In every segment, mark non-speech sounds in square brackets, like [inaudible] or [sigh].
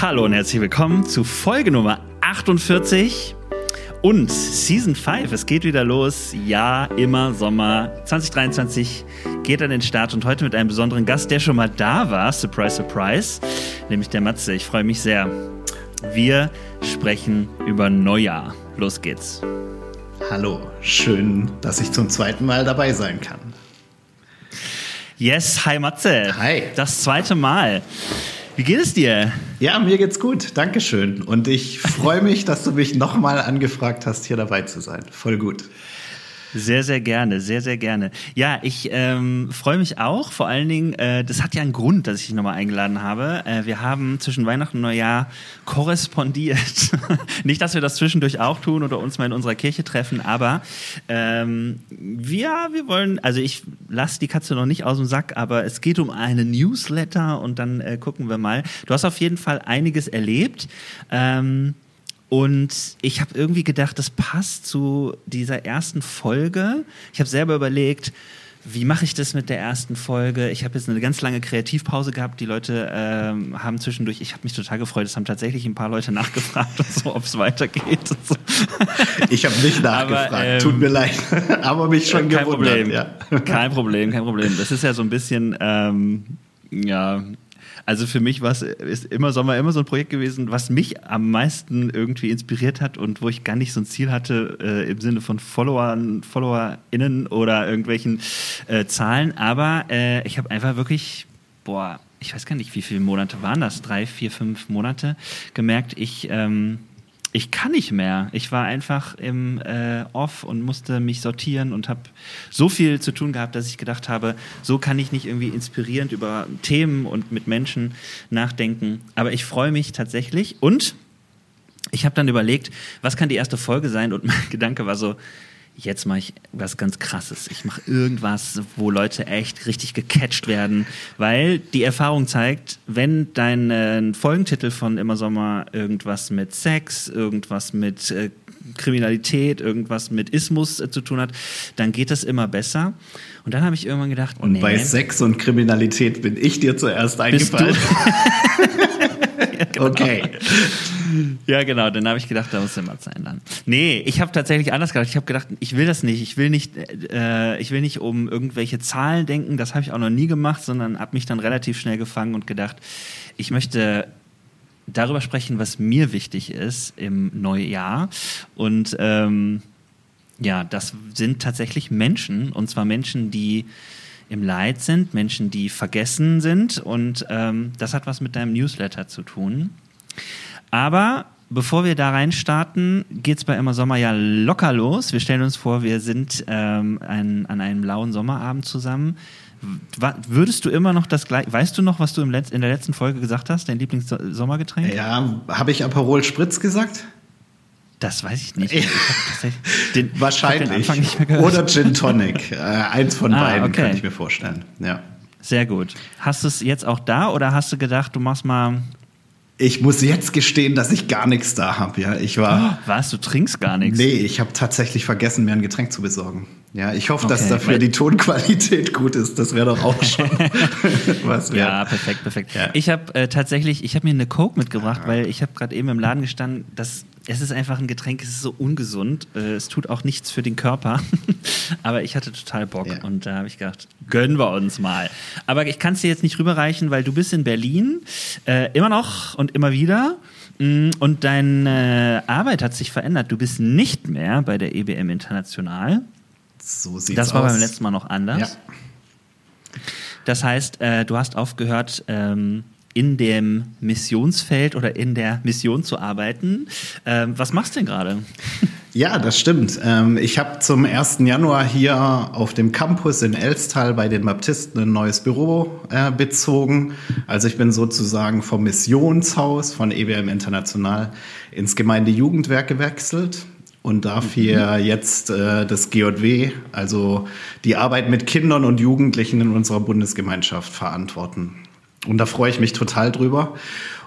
Hallo und herzlich willkommen zu Folge Nummer 48 und Season 5. Es geht wieder los. Ja, immer Sommer 2023 geht an den Start und heute mit einem besonderen Gast, der schon mal da war. Surprise, surprise. Nämlich der Matze. Ich freue mich sehr. Wir sprechen über Neujahr. Los geht's. Hallo, schön, dass ich zum zweiten Mal dabei sein kann. Yes, hi Matze. Hi. Das zweite Mal. Wie geht es dir? Ja, mir geht's gut. Dankeschön. Und ich freue mich, dass du mich nochmal angefragt hast, hier dabei zu sein. Voll gut. Sehr, sehr gerne, sehr, sehr gerne. Ja, ich ähm, freue mich auch. Vor allen Dingen, äh, das hat ja einen Grund, dass ich dich nochmal eingeladen habe. Äh, wir haben zwischen Weihnachten und Neujahr korrespondiert. [laughs] Nicht, dass wir das zwischendurch auch tun oder uns mal in unserer Kirche treffen, aber ähm, wir, wir wollen, also ich lasse die Katze noch nicht aus dem Sack, aber es geht um eine Newsletter und dann äh, gucken wir mal. Du hast auf jeden Fall einiges erlebt. Ähm, und ich habe irgendwie gedacht, das passt zu dieser ersten Folge. Ich habe selber überlegt, wie mache ich das mit der ersten Folge? Ich habe jetzt eine ganz lange Kreativpause gehabt. Die Leute ähm, haben zwischendurch, ich habe mich total gefreut, es haben tatsächlich ein paar Leute [laughs] nachgefragt, so, ob es weitergeht. So. Ich habe nicht [laughs] nachgefragt, Aber, ähm, tut mir leid, [laughs] aber mich schon kein gewundert. Problem, ja. Kein Problem, kein Problem. Das ist ja so ein bisschen, ähm, ja, also für mich war es ist immer Sommer immer so ein Projekt gewesen, was mich am meisten irgendwie inspiriert hat und wo ich gar nicht so ein Ziel hatte äh, im Sinne von Followern, FollowerInnen oder irgendwelchen äh, Zahlen. Aber äh, ich habe einfach wirklich, boah, ich weiß gar nicht, wie viele Monate waren das? Drei, vier, fünf Monate gemerkt, ich ähm, ich kann nicht mehr. Ich war einfach im äh, Off und musste mich sortieren und habe so viel zu tun gehabt, dass ich gedacht habe, so kann ich nicht irgendwie inspirierend über Themen und mit Menschen nachdenken. Aber ich freue mich tatsächlich und ich habe dann überlegt, was kann die erste Folge sein? Und [laughs] mein Gedanke war so, jetzt mache ich was ganz Krasses. Ich mache irgendwas, wo Leute echt richtig gecatcht werden, weil die Erfahrung zeigt, wenn dein äh, Folgentitel von Immer Sommer irgendwas mit Sex, irgendwas mit äh, Kriminalität, irgendwas mit Ismus äh, zu tun hat, dann geht das immer besser. Und dann habe ich irgendwann gedacht, und nee, bei Sex und Kriminalität bin ich dir zuerst eingefallen. [laughs] genau. Okay. Ja, genau. Dann habe ich gedacht, da muss der Matze ändern. Nee, ich habe tatsächlich anders gedacht. Ich habe gedacht, ich will das nicht. Ich will nicht, äh, ich will nicht um irgendwelche Zahlen denken. Das habe ich auch noch nie gemacht, sondern habe mich dann relativ schnell gefangen und gedacht, ich möchte darüber sprechen, was mir wichtig ist im Neujahr. Und ähm, ja, das sind tatsächlich Menschen. Und zwar Menschen, die im Leid sind, Menschen, die vergessen sind. Und ähm, das hat was mit deinem Newsletter zu tun. Aber bevor wir da reinstarten, geht es bei Immer Sommer ja locker los. Wir stellen uns vor, wir sind ähm, ein, an einem blauen Sommerabend zusammen. Würdest du immer noch das gleiche, weißt du noch, was du in der letzten Folge gesagt hast, dein Lieblingssommergetränk? Ja, habe ich Aperol Spritz gesagt? Das weiß ich nicht. Ich den, Wahrscheinlich. Den Oder Gin Tonic. [laughs] Äh, eins von ah, beiden okay. kann ich mir vorstellen. Ja. Sehr gut. Hast du es jetzt auch da oder hast du gedacht, du machst mal ich muss jetzt gestehen, dass ich gar nichts da habe. Ja, ich war. Oh, was? Du trinkst gar nichts? Nee, ich habe tatsächlich vergessen, mir ein Getränk zu besorgen. Ja, ich hoffe, okay. dass dafür die Tonqualität gut ist. Das wäre doch auch schon [laughs] was wert. Ja, perfekt, perfekt. Ja. Ich habe äh, tatsächlich, ich habe mir eine Coke mitgebracht, ja. weil ich habe gerade eben im Laden gestanden, das es ist einfach ein Getränk, es ist so ungesund. Äh, es tut auch nichts für den Körper. [laughs] Aber ich hatte total Bock ja. und da habe ich gedacht, gönnen wir uns mal. Aber ich kann es dir jetzt nicht rüberreichen, weil du bist in Berlin, äh, immer noch und immer wieder. Mm, und deine Arbeit hat sich verändert. Du bist nicht mehr bei der EBM International. So sieht's Das war aus. beim letzten Mal noch anders. Ja. Das heißt, äh, du hast aufgehört, ähm, in dem Missionsfeld oder in der Mission zu arbeiten. Ähm, was machst du denn gerade? Ja, das stimmt. Ähm, ich habe zum 1. Januar hier auf dem Campus in Elstal bei den Baptisten ein neues Büro äh, bezogen. Also ich bin sozusagen vom Missionshaus von EWM International ins Gemeindejugendwerk gewechselt und darf mhm. hier jetzt äh, das GJW, also die Arbeit mit Kindern und Jugendlichen in unserer Bundesgemeinschaft verantworten. Und da freue ich mich total drüber.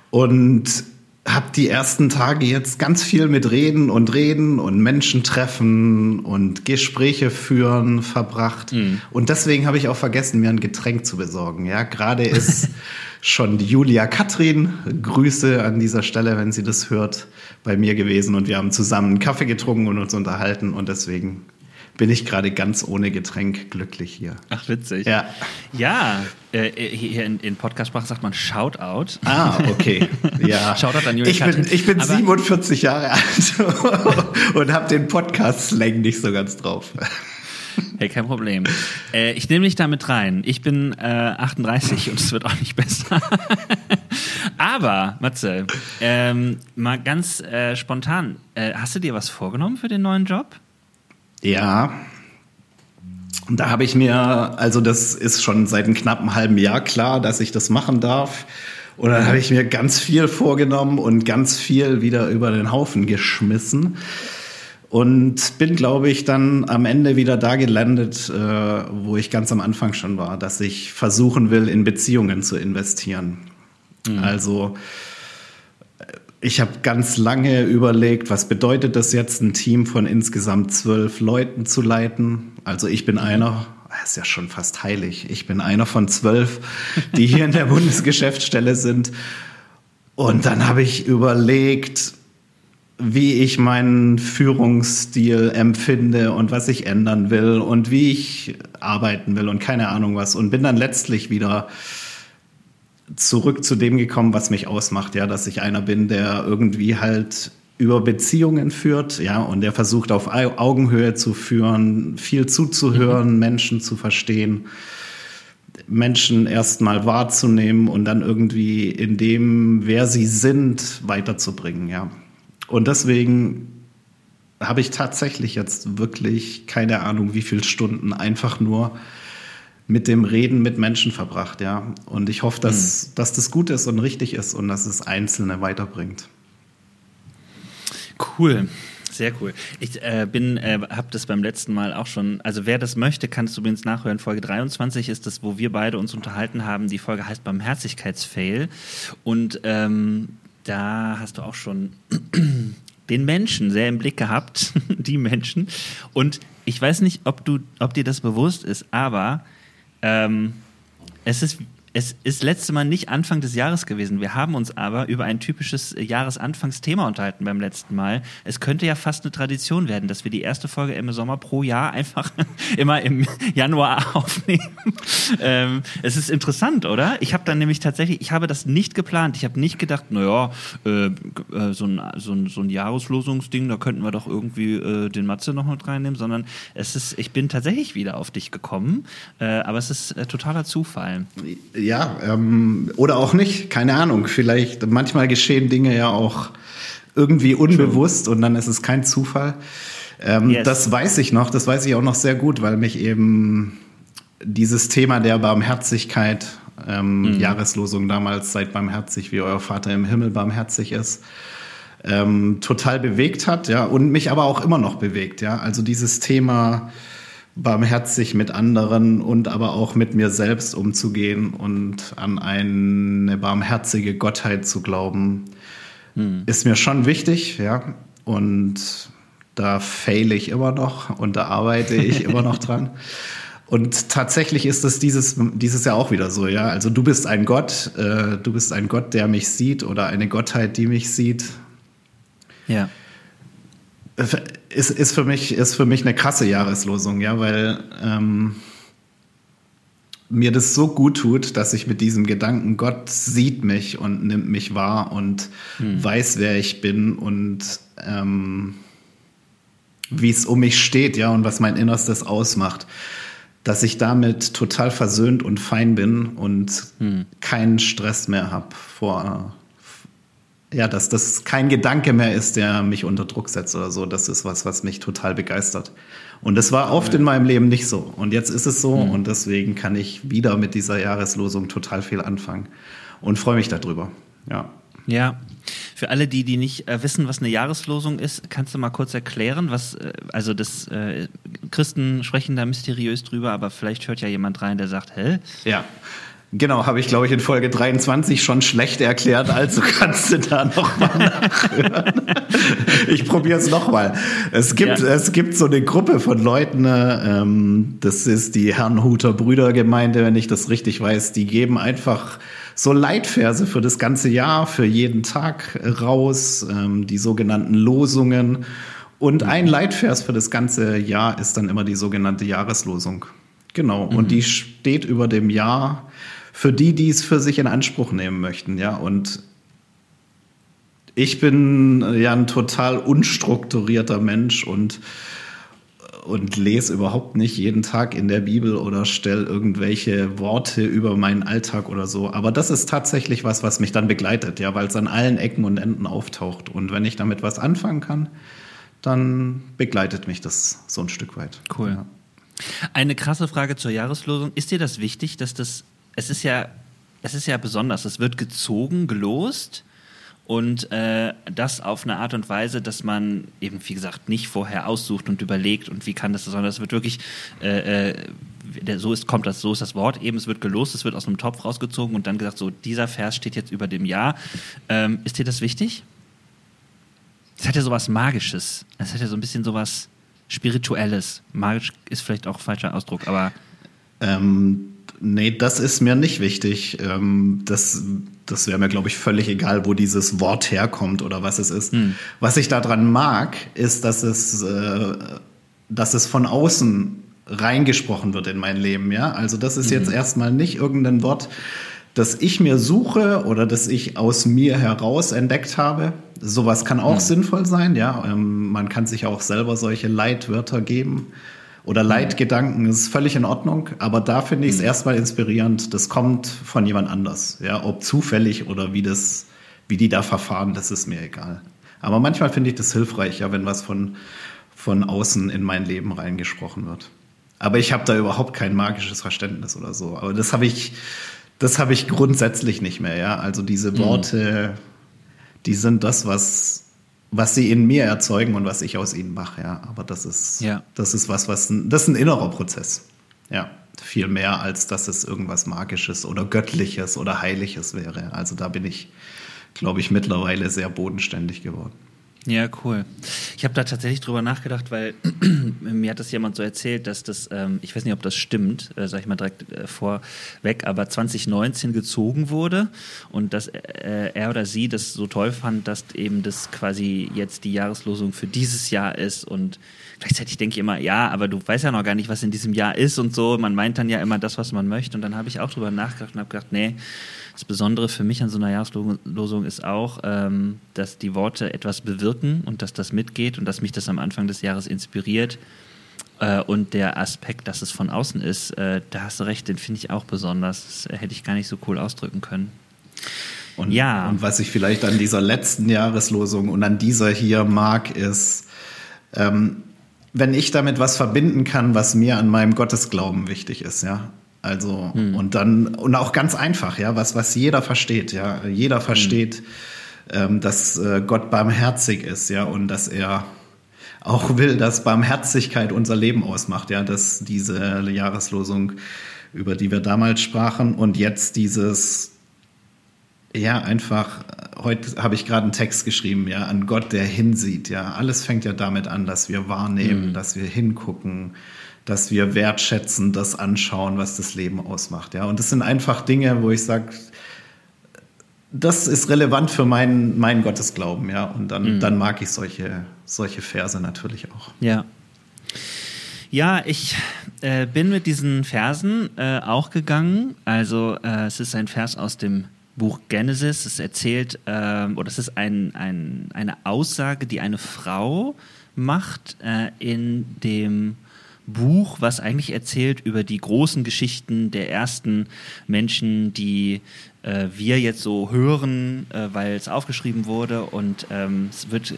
Und habe die ersten Tage jetzt ganz viel mit Reden und Reden und Menschen treffen und Gespräche führen verbracht. Mhm. Und deswegen habe ich auch vergessen, mir ein Getränk zu besorgen. Ja, gerade ist [laughs] schon Julia Katrin, Grüße an dieser Stelle, wenn sie das hört, bei mir gewesen und wir haben zusammen einen Kaffee getrunken und uns unterhalten und deswegen bin ich gerade ganz ohne Getränk glücklich hier. Ach, witzig. Ja. Ja, äh, hier in, in Podcast-Sprache sagt man Shoutout. Ah, okay. [laughs] Ja. Shoutout an Julia ich bin, ich bin 47 Jahre alt [laughs] und habe den Podcast-Slang nicht so ganz drauf. Hey, kein Problem. Äh, ich nehme dich damit rein. Ich bin äh, 38 und es wird auch nicht besser. [laughs] Aber, Matze, ähm, mal ganz äh, spontan, äh, hast du dir was vorgenommen für den neuen Job? Ja. Da habe ich mir, also das ist schon seit einem knappen halben Jahr klar, dass ich das machen darf. Und dann habe ich mir ganz viel vorgenommen und ganz viel wieder über den Haufen geschmissen. Und bin, glaube ich, dann am Ende wieder da gelandet, äh, wo ich ganz am Anfang schon war, dass ich versuchen will, in Beziehungen zu investieren. Mhm. Also ich habe ganz lange überlegt, was bedeutet das jetzt, ein Team von insgesamt zwölf Leuten zu leiten. Also ich bin einer, das ist ja schon fast heilig, ich bin einer von zwölf, die hier in der [laughs] Bundesgeschäftsstelle sind. Und dann habe ich überlegt, wie ich meinen Führungsstil empfinde und was ich ändern will und wie ich arbeiten will und keine Ahnung was. Und bin dann letztlich wieder zurück zu dem gekommen, was mich ausmacht, ja, dass ich einer bin, der irgendwie halt über Beziehungen führt, ja, und der versucht auf Augenhöhe zu führen, viel zuzuhören, mhm. Menschen zu verstehen, Menschen erstmal wahrzunehmen und dann irgendwie in dem, wer sie sind, weiterzubringen, ja. Und deswegen habe ich tatsächlich jetzt wirklich keine Ahnung, wie viele Stunden einfach nur mit dem Reden mit Menschen verbracht, ja. Und ich hoffe, dass, mhm. dass das gut ist und richtig ist und dass es Einzelne weiterbringt. Cool. Sehr cool. Ich äh, bin, äh, habe das beim letzten Mal auch schon. Also wer das möchte, kann es übrigens nachhören. Folge 23 ist das, wo wir beide uns unterhalten haben. Die Folge heißt Barmherzigkeitsfail. Und ähm, da hast du auch schon [clears throat] den Menschen sehr im Blick gehabt, [laughs] die Menschen. Und ich weiß nicht, ob du, ob dir das bewusst ist, aber ähm, es ist es ist letzte Mal nicht Anfang des Jahres gewesen. Wir haben uns aber über ein typisches Jahresanfangsthema unterhalten beim letzten Mal. Es könnte ja fast eine Tradition werden, dass wir die erste Folge im Sommer pro Jahr einfach [laughs] immer im Januar [laughs] aufnehmen. Ähm, es ist interessant, oder? Ich habe dann nämlich tatsächlich, ich habe das nicht geplant. Ich habe nicht gedacht, naja, äh, äh, so, ein, so, ein, so ein Jahreslosungsding, da könnten wir doch irgendwie äh, den Matze noch mit reinnehmen, sondern es ist, ich bin tatsächlich wieder auf dich gekommen, äh, aber es ist äh, totaler Zufall ähm, oder auch nicht, keine Ahnung. Vielleicht, manchmal geschehen Dinge ja auch irgendwie unbewusst und dann ist es kein Zufall. Ähm, yes. Das weiß ich noch, das weiß ich auch noch sehr gut, weil mich eben dieses Thema der Barmherzigkeit, ähm, mhm. Jahreslosung damals, seid barmherzig, wie euer Vater im Himmel barmherzig ist, ähm, total bewegt hat, ja, und mich aber auch immer noch bewegt, ja. Also dieses Thema, barmherzig mit anderen und aber auch mit mir selbst umzugehen und an eine barmherzige Gottheit zu glauben, hm. ist mir schon wichtig, ja. Und da fehle ich immer noch und da arbeite ich immer noch [laughs] dran. Und tatsächlich ist es dieses, dieses Jahr auch wieder so, ja. Also du bist ein Gott, äh, du bist ein Gott, der mich sieht oder eine Gottheit, die mich sieht. Ja ist, ist, für mich, ist für mich eine krasse Jahreslosung, ja, weil ähm, mir das so gut tut, dass ich mit diesem Gedanken, Gott sieht mich und nimmt mich wahr und hm. weiß, wer ich bin und ähm, wie es um mich steht, ja, und was mein Innerstes ausmacht, dass ich damit total versöhnt und fein bin und hm. keinen Stress mehr habe vor, ja, dass das kein Gedanke mehr ist, der mich unter Druck setzt oder so. Das ist was, was mich total begeistert. Und das war oft ja. in meinem Leben nicht so. Und jetzt ist es so mhm. und deswegen kann ich wieder mit dieser Jahreslosung total viel anfangen und freue mich darüber. Ja. Ja. Für alle, die, die nicht äh, wissen, was eine Jahreslosung ist, kannst du mal kurz erklären, was, äh, also das, äh, Christen sprechen da mysteriös drüber, aber vielleicht hört ja jemand rein, der sagt, hä? Ja. Genau, habe ich, glaube ich, in Folge 23 schon schlecht erklärt, also [laughs] kannst du da nochmal [laughs] nachhören. ich probiere es nochmal. Es gibt, ja. es gibt so eine Gruppe von Leuten, ähm, das ist die Herrnhuter Brüdergemeinde, wenn ich das richtig weiß, die geben einfach so Leitverse für das ganze Jahr, für jeden Tag raus, ähm, die sogenannten Losungen. Und ein Leitvers für das ganze Jahr ist dann immer die sogenannte Jahreslosung. Genau. Mhm. Und die steht über dem Jahr für die, die es für sich in Anspruch nehmen möchten, ja. Und ich bin ja ein total unstrukturierter Mensch und und lese überhaupt nicht jeden Tag in der Bibel oder stelle irgendwelche Worte über meinen Alltag oder so. Aber das ist tatsächlich was, was mich dann begleitet, ja, weil es an allen Ecken und Enden auftaucht. Und wenn ich damit was anfangen kann, dann begleitet mich das so ein Stück weit. Cool. Ja. Eine krasse Frage zur Jahreslosung. Ist dir das wichtig, dass das es ist ja, es ist ja besonders. Es wird gezogen, gelost und äh, das auf eine Art und Weise, dass man eben, wie gesagt, nicht vorher aussucht und überlegt und wie kann das, sondern es wird wirklich, äh, äh, so ist, kommt das, so ist das Wort eben, es wird gelost, es wird aus einem Topf rausgezogen und dann gesagt, so, dieser Vers steht jetzt über dem Jahr. Ähm, ist dir das wichtig? Es hat ja sowas Magisches. Es hat ja so ein bisschen sowas Spirituelles. Magisch ist vielleicht auch falscher Ausdruck, aber. Ähm, Nee, das ist mir nicht wichtig. Ähm, das das wäre mir, glaube ich, völlig egal, wo dieses Wort herkommt oder was es ist. Hm. Was ich daran mag, ist, dass es, äh, dass es von außen reingesprochen wird in mein Leben. Ja? Also das ist mhm. jetzt erstmal nicht irgendein Wort, das ich mir suche oder das ich aus mir heraus entdeckt habe. Sowas kann auch mhm. sinnvoll sein. Ja, ähm, man kann sich auch selber solche Leitwörter geben oder Leitgedanken ist völlig in Ordnung, aber da finde ich es mhm. erstmal inspirierend. Das kommt von jemand anders. Ja, ob zufällig oder wie das, wie die da verfahren, das ist mir egal. Aber manchmal finde ich das hilfreich, ja, wenn was von, von außen in mein Leben reingesprochen wird. Aber ich habe da überhaupt kein magisches Verständnis oder so. Aber das habe ich, das habe ich grundsätzlich nicht mehr, ja. Also diese mhm. Worte, mhm. die sind das, was, was sie in mir erzeugen und was ich aus ihnen mache, ja. Aber das ist, ja. das ist was, was ein, das ist ein innerer Prozess. Ja. Viel mehr, als dass es irgendwas Magisches oder Göttliches oder Heiliges wäre. Also da bin ich, glaube ich, mittlerweile sehr bodenständig geworden. Ja, cool. Ich habe da tatsächlich drüber nachgedacht, weil [clears throat] mir hat das jemand so erzählt, dass das, ähm, ich weiß nicht, ob das stimmt, äh, sag ich mal direkt äh, vorweg, aber 2019 gezogen wurde und dass äh, er oder sie das so toll fand, dass eben das quasi jetzt die Jahreslosung für dieses Jahr ist und gleichzeitig denke ich immer, ja, aber du weißt ja noch gar nicht, was in diesem Jahr ist und so. Man meint dann ja immer das, was man möchte und dann habe ich auch drüber nachgedacht und habe gedacht, nee, das Besondere für mich an so einer Jahreslosung ist auch, ähm, dass die Worte etwas bewirken und dass das mitgeht und dass mich das am Anfang des Jahres inspiriert. Äh, und der Aspekt, dass es von außen ist, äh, da hast du recht, den finde ich auch besonders. Das hätte ich gar nicht so cool ausdrücken können. Und, ja. und was ich vielleicht an dieser letzten Jahreslosung und an dieser hier mag, ist, ähm, wenn ich damit was verbinden kann, was mir an meinem Gottesglauben wichtig ist, ja. Also, hm. und dann, und auch ganz einfach, ja, was, was jeder versteht, ja. Jeder hm. versteht, hm. ähm, dass äh, Gott barmherzig ist, ja, und dass er auch will, dass Barmherzigkeit unser Leben ausmacht, ja, dass diese Jahreslosung, über die wir damals sprachen, und jetzt dieses, ja, einfach, heute habe ich gerade einen Text geschrieben, ja, an Gott, der hinsieht, ja. Alles fängt ja damit an, dass wir wahrnehmen, mhm. dass wir hingucken, dass wir wertschätzen, das anschauen, was das Leben ausmacht. Ja? Und das sind einfach Dinge, wo ich sage, das ist relevant für meinen, meinen Gottesglauben, ja. Und dann, mhm. dann mag ich solche, solche Verse natürlich auch. Ja. Ja, ich äh, bin mit diesen Versen äh, auch gegangen. Also äh, es ist ein Vers aus dem Buch Genesis. Es erzählt, ähm, oder es ist ein, ein, eine Aussage, die eine Frau macht äh, in dem Buch, was eigentlich erzählt über die großen Geschichten der ersten Menschen, die äh, wir jetzt so hören, äh, weil es aufgeschrieben wurde. Und ähm, es wird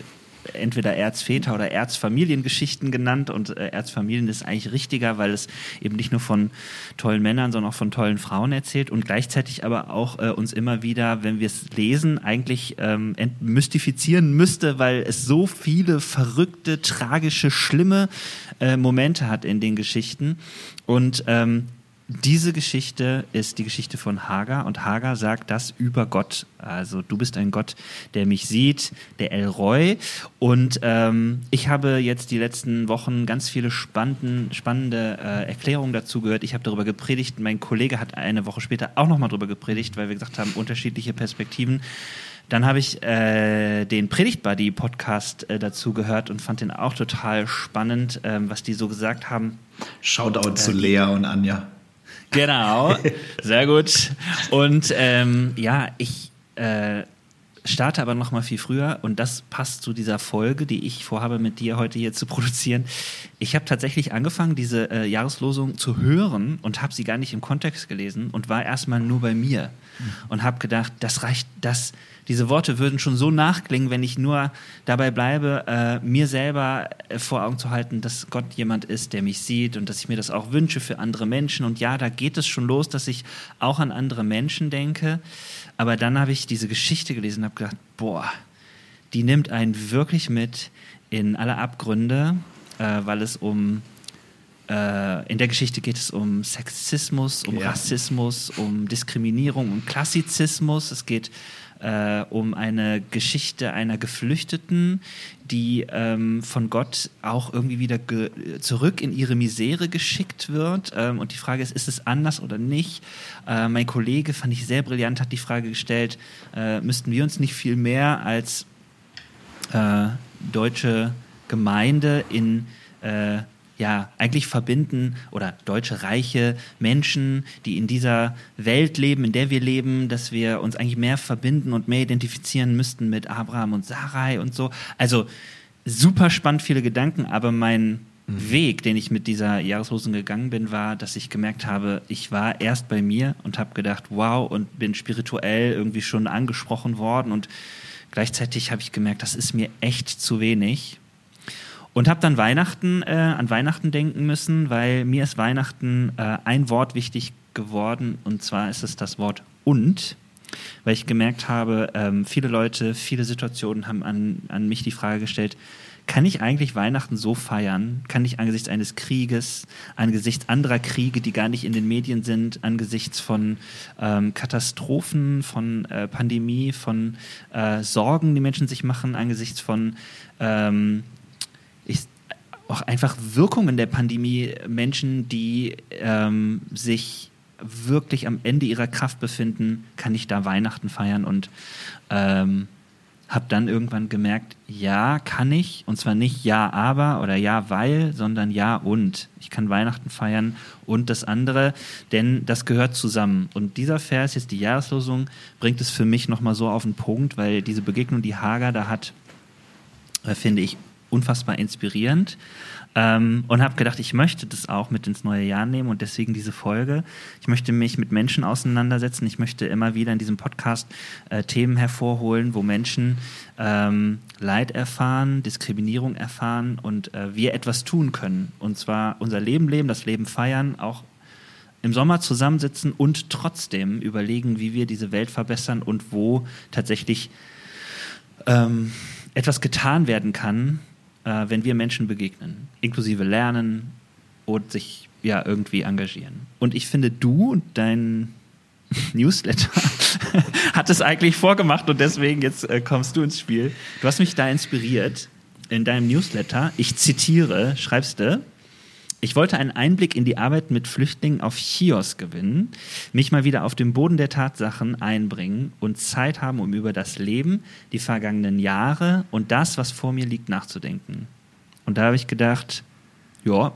entweder Erzväter oder Erzfamiliengeschichten genannt. Und äh, Erzfamilien ist eigentlich richtiger, weil es eben nicht nur von tollen Männern, sondern auch von tollen Frauen erzählt und gleichzeitig aber auch äh, uns immer wieder, wenn wir es lesen, eigentlich ähm, entmystifizieren müsste, weil es so viele verrückte, tragische, schlimme äh, Momente hat in den Geschichten. Und ähm, diese Geschichte ist die Geschichte von Hagar und Hagar sagt das über Gott. Also du bist ein Gott, der mich sieht, der El Roy. Und ähm, ich habe jetzt die letzten Wochen ganz viele spannenden, spannende äh, Erklärungen dazu gehört. Ich habe darüber gepredigt. Mein Kollege hat eine Woche später auch nochmal darüber gepredigt, weil wir gesagt haben, unterschiedliche Perspektiven. Dann habe ich äh, den Predigt Buddy Podcast äh, dazu gehört und fand den auch total spannend, ähm, was die so gesagt haben. Shoutout äh, zu Lea und Anja. Genau, sehr gut. Und ähm, ja, ich äh, starte aber noch mal viel früher und das passt zu dieser Folge, die ich vorhabe, mit dir heute hier zu produzieren. Ich habe tatsächlich angefangen, diese äh, Jahreslosung zu hören und habe sie gar nicht im Kontext gelesen und war erstmal nur bei mir mhm. und habe gedacht, das reicht, das diese Worte würden schon so nachklingen, wenn ich nur dabei bleibe, äh, mir selber äh, vor Augen zu halten, dass Gott jemand ist, der mich sieht und dass ich mir das auch wünsche für andere Menschen. Und ja, da geht es schon los, dass ich auch an andere Menschen denke. Aber dann habe ich diese Geschichte gelesen und habe gedacht, boah, die nimmt einen wirklich mit in alle Abgründe, äh, weil es um äh, in der Geschichte geht es um Sexismus, um ja. Rassismus, um Diskriminierung, um Klassizismus. Es geht äh, um eine Geschichte einer Geflüchteten, die ähm, von Gott auch irgendwie wieder zurück in ihre Misere geschickt wird. Ähm, und die Frage ist, ist es anders oder nicht? Äh, mein Kollege, fand ich sehr brillant, hat die Frage gestellt, äh, müssten wir uns nicht viel mehr als äh, deutsche Gemeinde in äh, ja, eigentlich verbinden oder deutsche reiche Menschen, die in dieser Welt leben, in der wir leben, dass wir uns eigentlich mehr verbinden und mehr identifizieren müssten mit Abraham und Sarai und so. Also super spannend, viele Gedanken, aber mein mhm. Weg, den ich mit dieser Jahreslosen gegangen bin, war, dass ich gemerkt habe, ich war erst bei mir und habe gedacht, wow, und bin spirituell irgendwie schon angesprochen worden und gleichzeitig habe ich gemerkt, das ist mir echt zu wenig und habe dann Weihnachten äh, an Weihnachten denken müssen, weil mir ist Weihnachten äh, ein Wort wichtig geworden und zwar ist es das Wort und, weil ich gemerkt habe, ähm, viele Leute, viele Situationen haben an, an mich die Frage gestellt, kann ich eigentlich Weihnachten so feiern? Kann ich angesichts eines Krieges, angesichts anderer Kriege, die gar nicht in den Medien sind, angesichts von ähm, Katastrophen, von äh, Pandemie, von äh, Sorgen, die Menschen sich machen, angesichts von ähm, auch einfach Wirkungen der Pandemie, Menschen, die ähm, sich wirklich am Ende ihrer Kraft befinden, kann ich da Weihnachten feiern und ähm, habe dann irgendwann gemerkt, ja, kann ich, und zwar nicht ja, aber oder ja, weil, sondern ja und. Ich kann Weihnachten feiern und das andere, denn das gehört zusammen. Und dieser Vers, jetzt die Jahreslosung, bringt es für mich nochmal so auf den Punkt, weil diese Begegnung, die Hager da hat, äh, finde ich unfassbar inspirierend. Ähm, und habe gedacht, ich möchte das auch mit ins neue Jahr nehmen und deswegen diese Folge. Ich möchte mich mit Menschen auseinandersetzen. Ich möchte immer wieder in diesem Podcast äh, Themen hervorholen, wo Menschen ähm, Leid erfahren, Diskriminierung erfahren und äh, wir etwas tun können. Und zwar unser Leben leben, das Leben feiern, auch im Sommer zusammensitzen und trotzdem überlegen, wie wir diese Welt verbessern und wo tatsächlich ähm, etwas getan werden kann, äh, wenn wir Menschen begegnen, inklusive lernen und sich ja irgendwie engagieren. Und ich finde, du und dein [laughs] Newsletter [laughs] hat es eigentlich vorgemacht und deswegen jetzt äh, kommst du ins Spiel. Du hast mich da inspiriert in deinem Newsletter. Ich zitiere, schreibst du, ich wollte einen Einblick in die Arbeit mit Flüchtlingen auf Chios gewinnen, mich mal wieder auf den Boden der Tatsachen einbringen und Zeit haben, um über das Leben, die vergangenen Jahre und das, was vor mir liegt, nachzudenken. Und da habe ich gedacht, ja,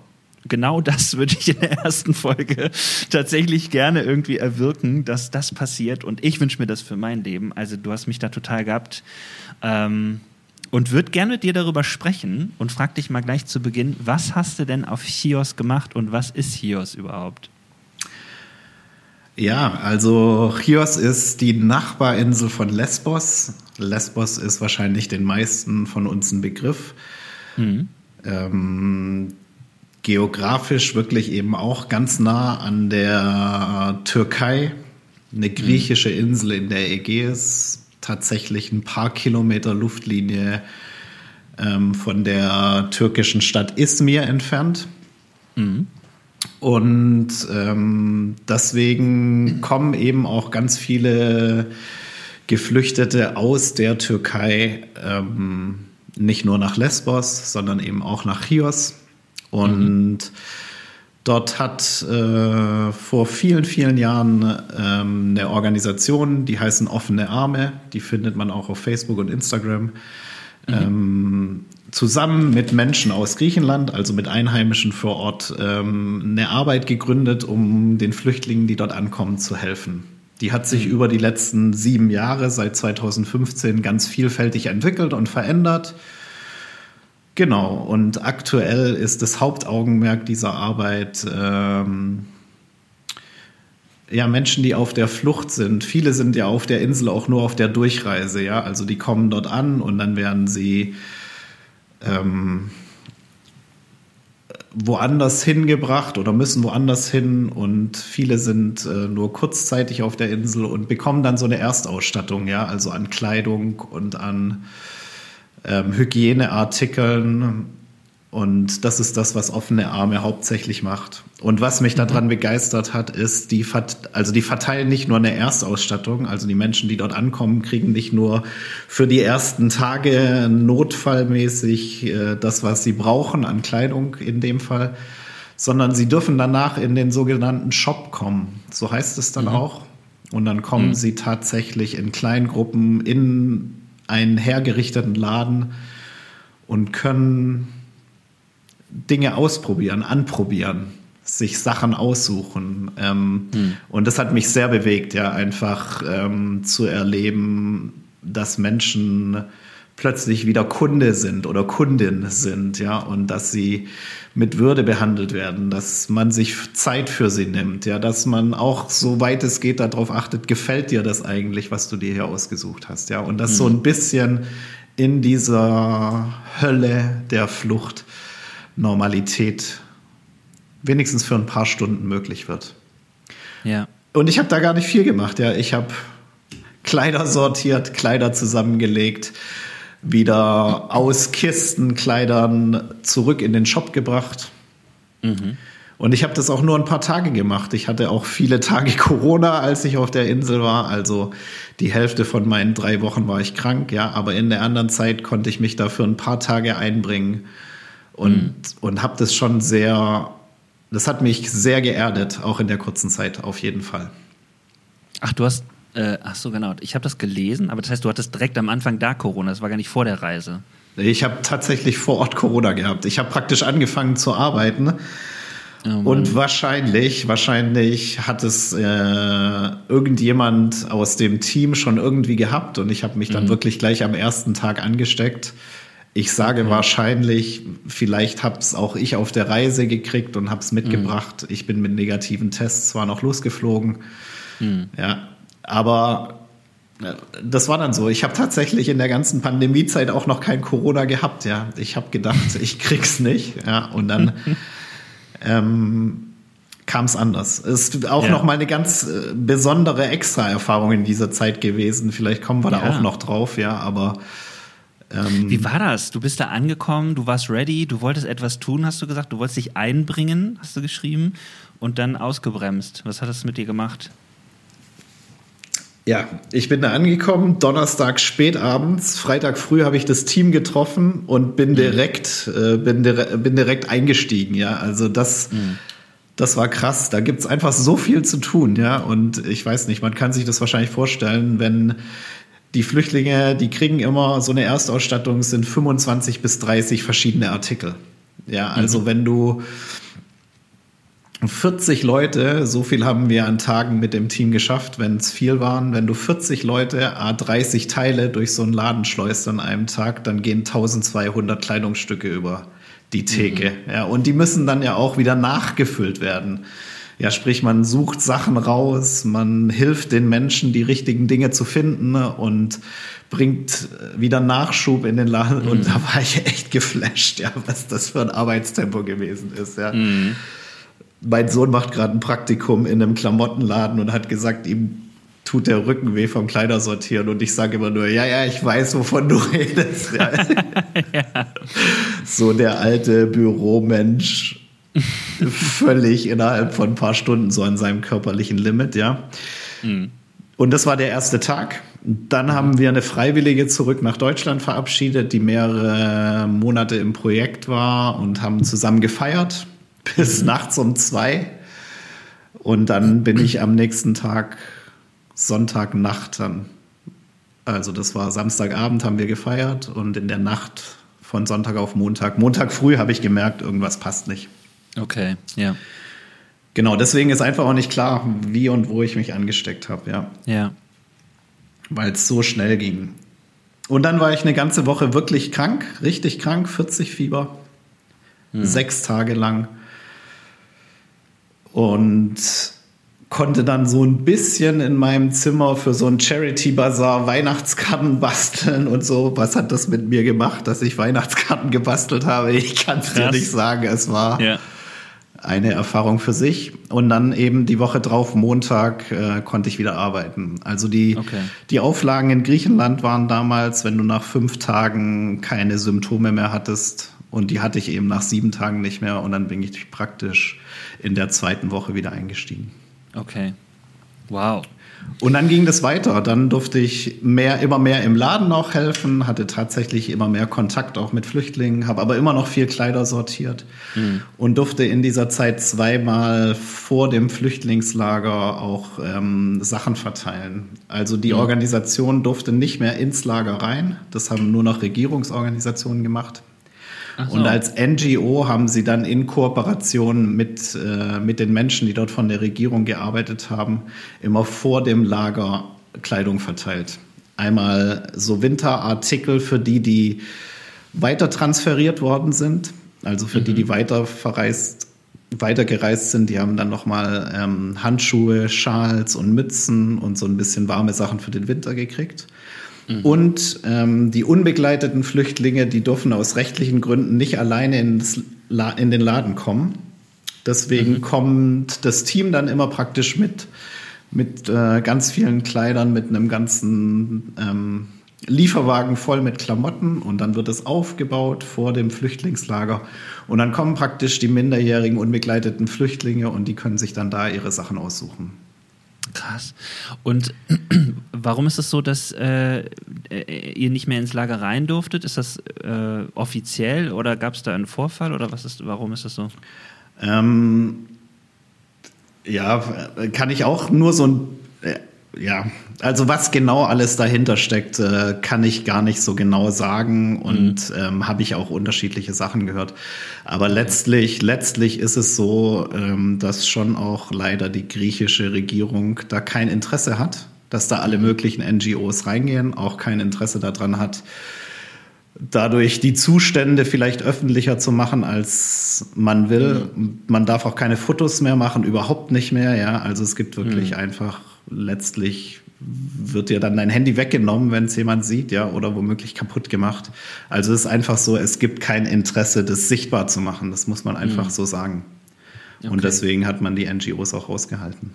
genau das [laughs] würde ich in der ersten Folge tatsächlich gerne irgendwie erwirken, dass das passiert. Und ich wünsche mir das für mein Leben. Also du hast mich da total gehabt. Ähm, und würde gerne mit dir darüber sprechen und frag dich mal gleich zu Beginn, was hast du denn auf Chios gemacht und was ist Chios überhaupt? Ja, also Chios ist die Nachbarinsel von Lesbos. Lesbos ist wahrscheinlich den meisten von uns ein Begriff. Mhm. Ähm, geografisch wirklich eben auch ganz nah an der Türkei, eine griechische Insel in der Ägäis, tatsächlich ein paar Kilometer Luftlinie ähm, von der türkischen Stadt Izmir entfernt. Mhm. Und ähm, deswegen kommen eben auch ganz viele Geflüchtete aus der Türkei ähm, nicht nur nach Lesbos, sondern eben auch nach Chios. Und mhm. Dort hat äh, vor vielen, vielen Jahren ähm, eine Organisation, die heißen Offene Arme, die findet man auch auf Facebook und Instagram, mhm. ähm, zusammen mit Menschen aus Griechenland, also mit Einheimischen vor Ort, ähm, eine Arbeit gegründet, um den Flüchtlingen, die dort ankommen, zu helfen. Die hat sich mhm. über die letzten sieben Jahre, seit 2015, ganz vielfältig entwickelt und verändert. Genau, und aktuell ist das Hauptaugenmerk dieser Arbeit ähm, ja Menschen, die auf der Flucht sind. Viele sind ja auf der Insel auch nur auf der Durchreise, ja. Also die kommen dort an und dann werden sie ähm, woanders hingebracht oder müssen woanders hin und viele sind äh, nur kurzzeitig auf der Insel und bekommen dann so eine Erstausstattung, ja, also an Kleidung und an ähm, Hygieneartikeln und das ist das, was offene Arme hauptsächlich macht. Und was mich daran mhm. begeistert hat, ist, die, also die verteilen nicht nur eine Erstausstattung, also die Menschen, die dort ankommen, kriegen nicht nur für die ersten Tage notfallmäßig äh, das, was sie brauchen an Kleidung in dem Fall, sondern sie dürfen danach in den sogenannten Shop kommen. So heißt es dann mhm. auch. Und dann kommen mhm. sie tatsächlich in Kleingruppen in einen hergerichteten Laden und können Dinge ausprobieren, anprobieren, sich Sachen aussuchen. Ähm, hm. Und das hat mich sehr bewegt, ja, einfach ähm, zu erleben, dass Menschen plötzlich wieder Kunde sind oder Kundin sind, ja, und dass sie mit Würde behandelt werden, dass man sich Zeit für sie nimmt, ja, dass man auch, so weit es geht, darauf achtet, gefällt dir das eigentlich, was du dir hier ausgesucht hast, ja, und dass mhm. so ein bisschen in dieser Hölle der Flucht Normalität wenigstens für ein paar Stunden möglich wird. Ja. Und ich habe da gar nicht viel gemacht. Ja, ich habe Kleider sortiert, Kleider zusammengelegt, wieder aus Kistenkleidern zurück in den Shop gebracht. Mhm. Und ich habe das auch nur ein paar Tage gemacht. Ich hatte auch viele Tage Corona, als ich auf der Insel war. Also die Hälfte von meinen drei Wochen war ich krank, ja. Aber in der anderen Zeit konnte ich mich dafür ein paar Tage einbringen und, mhm. und habe das schon sehr, das hat mich sehr geerdet, auch in der kurzen Zeit, auf jeden Fall. Ach, du hast, äh, ach so, genau. Ich habe das gelesen, aber das heißt, du hattest direkt am Anfang da Corona, das war gar nicht vor der Reise. Ich habe tatsächlich vor Ort Corona gehabt. Ich habe praktisch angefangen zu arbeiten. Oh und wahrscheinlich, wahrscheinlich hat es äh, irgendjemand aus dem Team schon irgendwie gehabt und ich habe mich dann mhm. wirklich gleich am ersten Tag angesteckt. Ich sage okay. wahrscheinlich, vielleicht habe es auch ich auf der Reise gekriegt und habe es mitgebracht. Mhm. Ich bin mit negativen Tests zwar noch losgeflogen, mhm. ja, aber äh, das war dann so. Ich habe tatsächlich in der ganzen Pandemiezeit auch noch kein Corona gehabt. Ja, ich habe gedacht, [laughs] ich krieg's nicht. Ja, und dann [laughs] ähm, kam es anders. Es ist auch ja. noch mal eine ganz äh, besondere Extra-Erfahrung in dieser Zeit gewesen. Vielleicht kommen wir ja. da auch noch drauf. Ja, aber ähm, Wie war das? Du bist da angekommen, du warst ready, du wolltest etwas tun, hast du gesagt, du wolltest dich einbringen, hast du geschrieben, und dann ausgebremst. Was hat das mit dir gemacht? Ja, ich bin da angekommen, Donnerstag spätabends, Freitag früh habe ich das Team getroffen und bin mhm. direkt, äh, bin, dire bin direkt eingestiegen, ja. Also das, mhm. das war krass. Da gibt es einfach so viel zu tun, ja. Und ich weiß nicht, man kann sich das wahrscheinlich vorstellen, wenn die Flüchtlinge, die kriegen immer so eine Erstausstattung, sind 25 bis 30 verschiedene Artikel. Ja, also mhm. wenn du 40 Leute, so viel haben wir an Tagen mit dem Team geschafft, wenn es viel waren, wenn du 40 Leute, a 30 Teile durch so einen Laden schleust an einem Tag, dann gehen 1200 Kleidungsstücke über die Theke. Mhm. Ja, und die müssen dann ja auch wieder nachgefüllt werden. Ja, sprich, man sucht Sachen raus, man hilft den Menschen, die richtigen Dinge zu finden und bringt wieder Nachschub in den Laden. Mhm. Und da war ich echt geflasht, ja, was das für ein Arbeitstempo gewesen ist. Ja. Mhm. Mein Sohn macht gerade ein Praktikum in einem Klamottenladen und hat gesagt, ihm tut der Rücken weh vom Kleidersortieren und ich sage immer nur, ja, ja, ich weiß, wovon du redest. Ja. [laughs] ja. So der alte Büromensch völlig innerhalb von ein paar Stunden so an seinem körperlichen Limit, ja. Mhm. Und das war der erste Tag. Dann haben wir eine Freiwillige zurück nach Deutschland verabschiedet, die mehrere Monate im Projekt war und haben zusammen gefeiert bis mhm. nachts um zwei. Und dann bin ich am nächsten Tag, Sonntagnacht dann. Also das war Samstagabend haben wir gefeiert und in der Nacht von Sonntag auf Montag, Montag früh habe ich gemerkt, irgendwas passt nicht. Okay, ja. Genau, deswegen ist einfach auch nicht klar, wie und wo ich mich angesteckt habe, ja. Ja. Weil es so schnell ging. Und dann war ich eine ganze Woche wirklich krank, richtig krank, 40 Fieber, hm. sechs Tage lang. Und konnte dann so ein bisschen in meinem Zimmer für so ein Charity Bazaar Weihnachtskarten basteln und so. Was hat das mit mir gemacht, dass ich Weihnachtskarten gebastelt habe? Ich kann es dir nicht sagen. Es war ja eine Erfahrung für sich. Und dann eben die Woche drauf, Montag, äh, konnte ich wieder arbeiten. Also die, okay. die Auflagen in Griechenland waren damals, wenn du nach fünf Tagen keine Symptome mehr hattest. Und die hatte ich eben nach sieben Tagen nicht mehr. Und dann bin ich praktisch in der zweiten Woche wieder eingestiegen. Okay. Wow. Und dann ging das weiter. Dann durfte ich mehr, immer mehr im Laden auch helfen, hatte tatsächlich immer mehr Kontakt auch mit Flüchtlingen, habe aber immer noch viel Kleider sortiert mhm. und durfte in dieser Zeit zweimal vor dem Flüchtlingslager auch ähm, Sachen verteilen. Also die mhm. Organisation durfte nicht mehr ins Lager rein. Das haben nur noch Regierungsorganisationen gemacht. So. Und als NGO haben sie dann in Kooperation mit, äh, mit den Menschen, die dort von der Regierung gearbeitet haben, immer vor dem Lager Kleidung verteilt. Einmal so Winterartikel für die, die weiter transferiert worden sind, also für mhm. die, die mhm. weiter verreist, weitergereist sind, die haben dann nochmal ähm, Handschuhe, Schals und Mützen und so ein bisschen warme Sachen für den Winter gekriegt. Mhm. Und ähm, die unbegleiteten Flüchtlinge, die dürfen aus rechtlichen Gründen nicht alleine ins La in den Laden kommen. Deswegen mhm. kommt das Team dann immer praktisch mit, mit äh, ganz vielen Kleidern, mit einem ganzen ähm, Lieferwagen voll mit Klamotten und dann wird es aufgebaut vor dem Flüchtlingslager und dann kommen praktisch die minderjährigen unbegleiteten Flüchtlinge und die können sich dann da ihre Sachen aussuchen. Krass. Und [clears throat] warum ist es so, dass äh, äh, ihr nicht mehr ins Lager rein durftet? Ist das äh, offiziell oder gab es da einen Vorfall oder was ist, warum ist das so? Ähm, ja, kann ich auch nur so ein, äh, ja, also was genau alles dahinter steckt, äh, kann ich gar nicht so genau sagen und mhm. ähm, habe ich auch unterschiedliche Sachen gehört. Aber letztlich, letztlich ist es so, ähm, dass schon auch leider die griechische Regierung da kein Interesse hat, dass da alle mhm. möglichen NGOs reingehen, auch kein Interesse daran hat, dadurch die Zustände vielleicht öffentlicher zu machen, als man will. Mhm. Man darf auch keine Fotos mehr machen, überhaupt nicht mehr. Ja, also es gibt wirklich mhm. einfach letztlich wird dir dann dein Handy weggenommen, wenn es jemand sieht, ja, oder womöglich kaputt gemacht. Also es ist einfach so, es gibt kein Interesse, das sichtbar zu machen. Das muss man einfach mhm. so sagen. Okay. Und deswegen hat man die NGOs auch rausgehalten.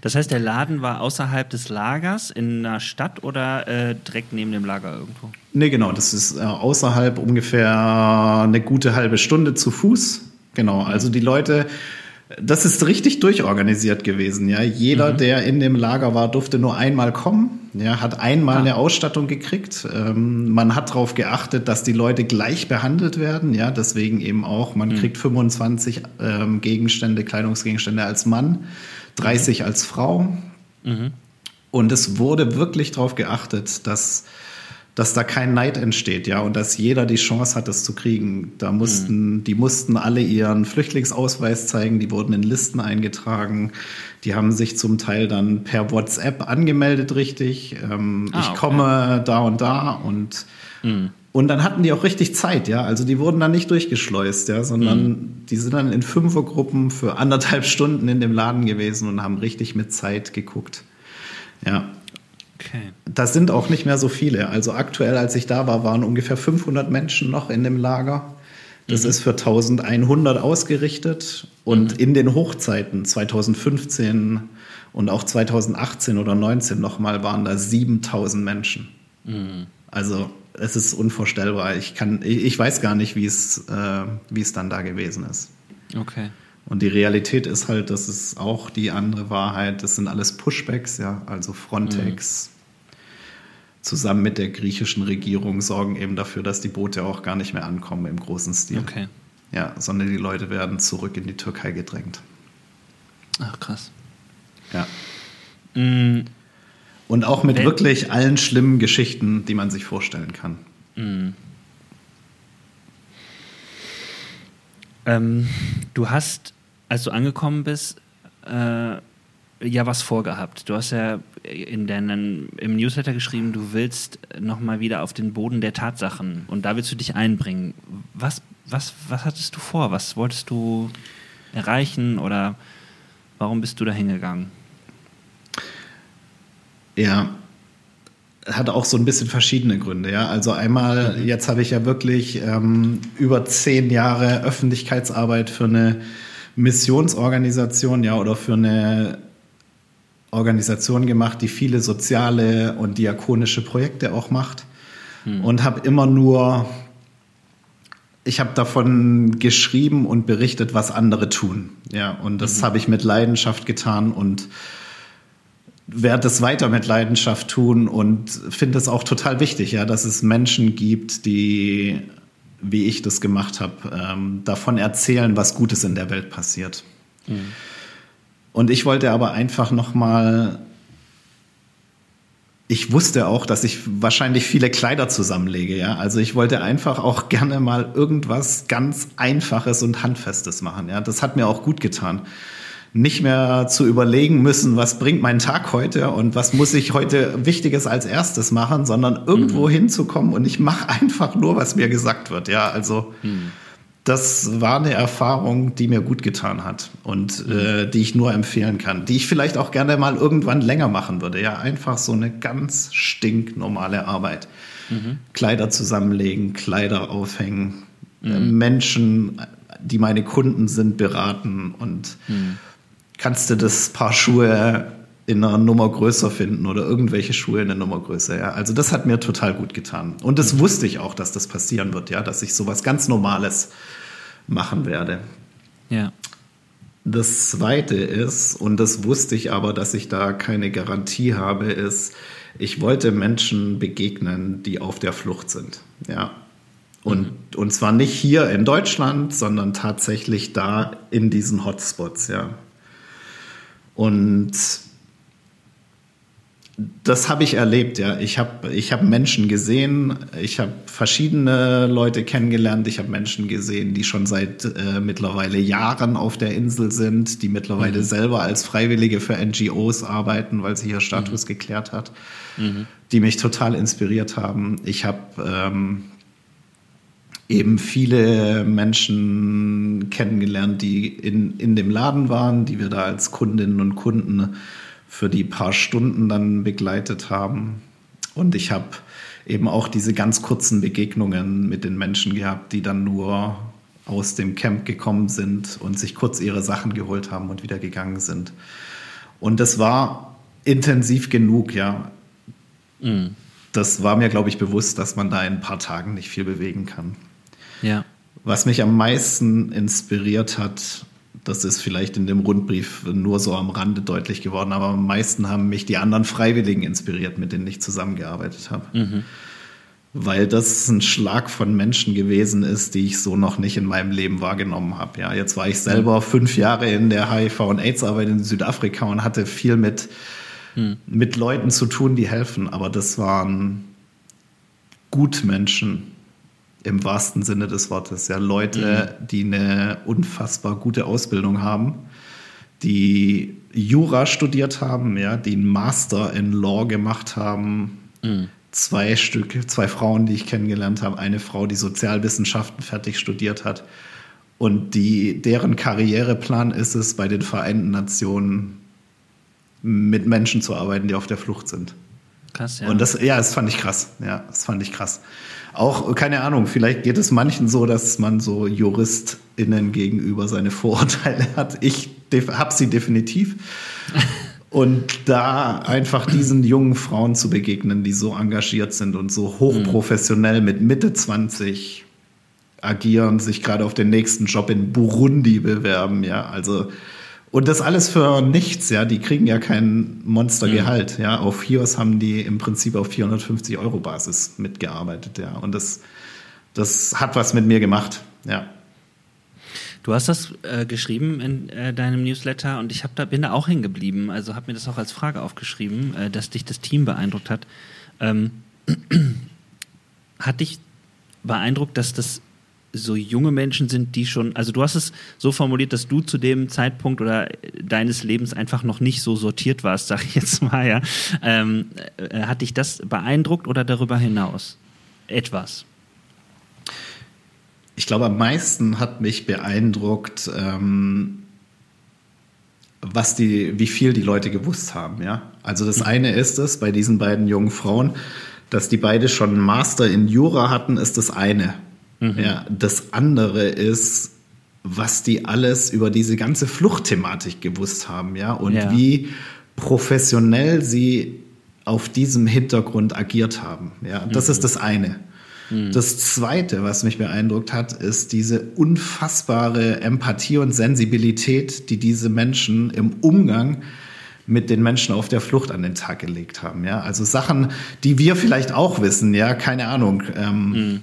Das heißt, der Laden war außerhalb des Lagers in einer Stadt oder äh, direkt neben dem Lager irgendwo? Nee, genau. Das ist äh, außerhalb ungefähr eine gute halbe Stunde zu Fuß. Genau. Also die Leute, das ist richtig durchorganisiert gewesen. Ja, jeder, mhm. der in dem Lager war, durfte nur einmal kommen. Ja, hat einmal ah. eine Ausstattung gekriegt. Ähm, man hat darauf geachtet, dass die Leute gleich behandelt werden. Ja, deswegen eben auch, man mhm. kriegt 25 ähm, Gegenstände, Kleidungsgegenstände als Mann, 30 mhm. als Frau. Mhm. Und es wurde wirklich darauf geachtet, dass dass da kein Neid entsteht, ja, und dass jeder die Chance hat, das zu kriegen. Da mussten, mhm. die mussten alle ihren Flüchtlingsausweis zeigen, die wurden in Listen eingetragen, die haben sich zum Teil dann per WhatsApp angemeldet, richtig. Ähm, ah, ich okay. komme da und da und mhm. Und dann hatten die auch richtig Zeit, ja. Also die wurden dann nicht durchgeschleust, ja, sondern mhm. die sind dann in Fünfergruppen für anderthalb Stunden in dem Laden gewesen und haben richtig mit Zeit geguckt. Ja. Okay. Das sind auch nicht mehr so viele. Also aktuell, als ich da war, waren ungefähr 500 Menschen noch in dem Lager. Das mhm. ist für 1100 ausgerichtet. Und mhm. in den Hochzeiten 2015 und auch 2018 oder 2019 nochmal waren da 7000 Menschen. Mhm. Also es ist unvorstellbar. Ich, kann, ich, ich weiß gar nicht, wie es, äh, wie es dann da gewesen ist. Okay. Und die Realität ist halt, das ist auch die andere Wahrheit. Das sind alles Pushbacks, ja, also Frontex. Zusammen mit der griechischen Regierung sorgen eben dafür, dass die Boote auch gar nicht mehr ankommen im großen Stil. Okay. Ja, sondern die Leute werden zurück in die Türkei gedrängt. Ach, krass. Ja. Mhm. Und auch mit Wenn wirklich allen schlimmen Geschichten, die man sich vorstellen kann. Mhm. Ähm, du hast, als du angekommen bist, äh, ja was vorgehabt. Du hast ja in deinen, im Newsletter geschrieben, du willst nochmal wieder auf den Boden der Tatsachen und da willst du dich einbringen. Was, was, was hattest du vor? Was wolltest du erreichen oder warum bist du da hingegangen? Ja, hat auch so ein bisschen verschiedene Gründe. Ja, also einmal, jetzt habe ich ja wirklich ähm, über zehn Jahre Öffentlichkeitsarbeit für eine Missionsorganisation, ja, oder für eine Organisation gemacht, die viele soziale und diakonische Projekte auch macht mhm. und habe immer nur ich habe davon geschrieben und berichtet, was andere tun. Ja, und das mhm. habe ich mit Leidenschaft getan und werde es weiter mit Leidenschaft tun und finde es auch total wichtig, ja, dass es Menschen gibt, die, wie ich das gemacht habe, ähm, davon erzählen, was Gutes in der Welt passiert. Mhm. Und ich wollte aber einfach noch mal ich wusste auch, dass ich wahrscheinlich viele Kleider zusammenlege, ja. Also ich wollte einfach auch gerne mal irgendwas ganz Einfaches und Handfestes machen, ja. Das hat mir auch gut getan nicht mehr zu überlegen müssen, was bringt mein Tag heute und was muss ich heute Wichtiges als erstes machen, sondern irgendwo mhm. hinzukommen und ich mache einfach nur, was mir gesagt wird. Ja, also mhm. Das war eine Erfahrung, die mir gut getan hat und mhm. äh, die ich nur empfehlen kann, die ich vielleicht auch gerne mal irgendwann länger machen würde. Ja, einfach so eine ganz stinknormale Arbeit. Mhm. Kleider zusammenlegen, Kleider aufhängen, äh, mhm. Menschen, die meine Kunden sind, beraten und mhm kannst du das Paar Schuhe in einer Nummer größer finden oder irgendwelche Schuhe in einer Nummer größer. Ja. Also das hat mir total gut getan. Und das wusste ich auch, dass das passieren wird, ja, dass ich sowas ganz Normales machen werde. Ja. Das zweite ist, und das wusste ich aber, dass ich da keine Garantie habe, ist, ich wollte Menschen begegnen, die auf der Flucht sind. Ja. Und, mhm. und zwar nicht hier in Deutschland, sondern tatsächlich da in diesen Hotspots, ja. Und das habe ich erlebt, ja. Ich habe ich hab Menschen gesehen, ich habe verschiedene Leute kennengelernt, ich habe Menschen gesehen, die schon seit äh, mittlerweile Jahren auf der Insel sind, die mittlerweile mhm. selber als Freiwillige für NGOs arbeiten, weil sie ihr Status mhm. geklärt hat, mhm. die mich total inspiriert haben. Ich habe ähm, eben viele Menschen kennengelernt, die in, in dem Laden waren, die wir da als Kundinnen und Kunden für die paar Stunden dann begleitet haben. Und ich habe eben auch diese ganz kurzen Begegnungen mit den Menschen gehabt, die dann nur aus dem Camp gekommen sind und sich kurz ihre Sachen geholt haben und wieder gegangen sind. Und das war intensiv genug, ja. Mhm. Das war mir, glaube ich, bewusst, dass man da in ein paar Tagen nicht viel bewegen kann. Ja. Was mich am meisten inspiriert hat, das ist vielleicht in dem Rundbrief nur so am Rande deutlich geworden, aber am meisten haben mich die anderen Freiwilligen inspiriert, mit denen ich zusammengearbeitet habe. Mhm. Weil das ein Schlag von Menschen gewesen ist, die ich so noch nicht in meinem Leben wahrgenommen habe. Ja, jetzt war ich selber mhm. fünf Jahre in der HIV- und AIDS-Arbeit in Südafrika und hatte viel mit, mhm. mit Leuten zu tun, die helfen. Aber das waren Gutmenschen, im wahrsten Sinne des Wortes. Ja, Leute, mhm. die eine unfassbar gute Ausbildung haben, die Jura studiert haben, ja, die einen Master in Law gemacht haben. Mhm. Zwei Stück, zwei Frauen, die ich kennengelernt habe, eine Frau, die Sozialwissenschaften fertig studiert hat. Und die, deren Karriereplan ist es, bei den Vereinten Nationen mit Menschen zu arbeiten, die auf der Flucht sind. Krass, ja. Und das, ja, das fand ich krass. Ja, das fand ich krass auch, keine Ahnung, vielleicht geht es manchen so, dass man so JuristInnen gegenüber seine Vorurteile [laughs] hat. Ich habe sie definitiv. [laughs] Und da einfach diesen jungen Frauen zu begegnen, die so engagiert sind und so hochprofessionell mit Mitte 20 agieren, sich gerade auf den nächsten Job in Burundi bewerben, ja, also und das alles für nichts, ja, die kriegen ja kein Monstergehalt, mhm. ja, auf HIOS haben die im Prinzip auf 450 Euro Basis mitgearbeitet, ja, und das, das hat was mit mir gemacht, ja. Du hast das äh, geschrieben in äh, deinem Newsletter und ich hab da, bin da auch hängen geblieben. Also habe mir das auch als Frage aufgeschrieben, äh, dass dich das Team beeindruckt hat. Ähm, [clears throat] hat dich beeindruckt, dass das so junge Menschen sind, die schon, also du hast es so formuliert, dass du zu dem Zeitpunkt oder deines Lebens einfach noch nicht so sortiert warst, [laughs] sag ich jetzt mal, ja. Ähm, äh, hat dich das beeindruckt oder darüber hinaus? Etwas? Ich glaube, am meisten hat mich beeindruckt, ähm, was die, wie viel die Leute gewusst haben, ja. Also das eine ist es bei diesen beiden jungen Frauen, dass die beide schon einen Master in Jura hatten, ist das eine. Mhm. Ja, das andere ist, was die alles über diese ganze Fluchtthematik gewusst haben, ja, und ja. wie professionell sie auf diesem Hintergrund agiert haben. Ja, das mhm. ist das eine. Mhm. Das zweite, was mich beeindruckt hat, ist diese unfassbare Empathie und Sensibilität, die diese Menschen im Umgang mit den Menschen auf der Flucht an den Tag gelegt haben. Ja, also Sachen, die wir vielleicht auch wissen. Ja, keine Ahnung. Ähm, mhm.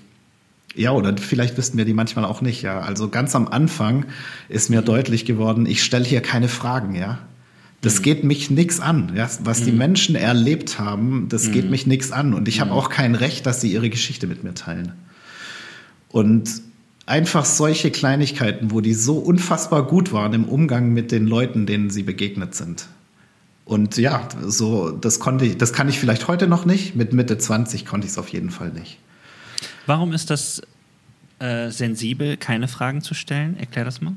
Ja, oder vielleicht wissen wir die manchmal auch nicht, ja. Also ganz am Anfang ist mir mhm. deutlich geworden, ich stelle hier keine Fragen, ja. Das mhm. geht mich nichts an. Ja? Was mhm. die Menschen erlebt haben, das mhm. geht mich nichts an. Und ich habe mhm. auch kein Recht, dass sie ihre Geschichte mit mir teilen. Und einfach solche Kleinigkeiten, wo die so unfassbar gut waren im Umgang mit den Leuten, denen sie begegnet sind. Und ja, so, das konnte ich, das kann ich vielleicht heute noch nicht. Mit Mitte 20 konnte ich es auf jeden Fall nicht. Warum ist das äh, sensibel, keine Fragen zu stellen? Erklär das mal.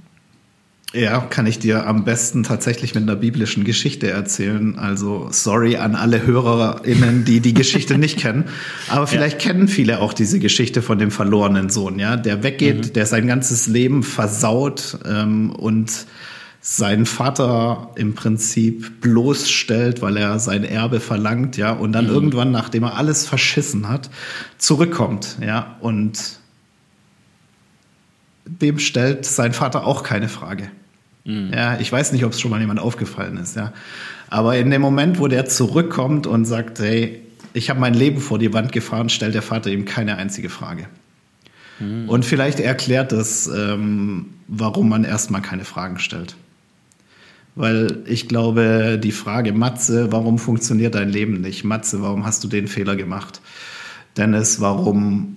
Ja, kann ich dir am besten tatsächlich mit einer biblischen Geschichte erzählen. Also sorry an alle HörerInnen, die die Geschichte nicht kennen. Aber [laughs] vielleicht ja. kennen viele auch diese Geschichte von dem verlorenen Sohn, ja, der weggeht, mhm. der sein ganzes Leben versaut ähm, und seinen Vater im Prinzip bloßstellt, weil er sein Erbe verlangt, ja, und dann mhm. irgendwann, nachdem er alles verschissen hat, zurückkommt, ja, und dem stellt sein Vater auch keine Frage. Mhm. Ja, ich weiß nicht, ob es schon mal jemand aufgefallen ist, ja. Aber in dem Moment, wo der zurückkommt und sagt, hey, ich habe mein Leben vor die Wand gefahren, stellt der Vater ihm keine einzige Frage. Mhm. Und vielleicht erklärt das, ähm, warum man erstmal keine Fragen stellt. Weil ich glaube, die Frage, Matze, warum funktioniert dein Leben nicht? Matze, warum hast du den Fehler gemacht? Dennis, warum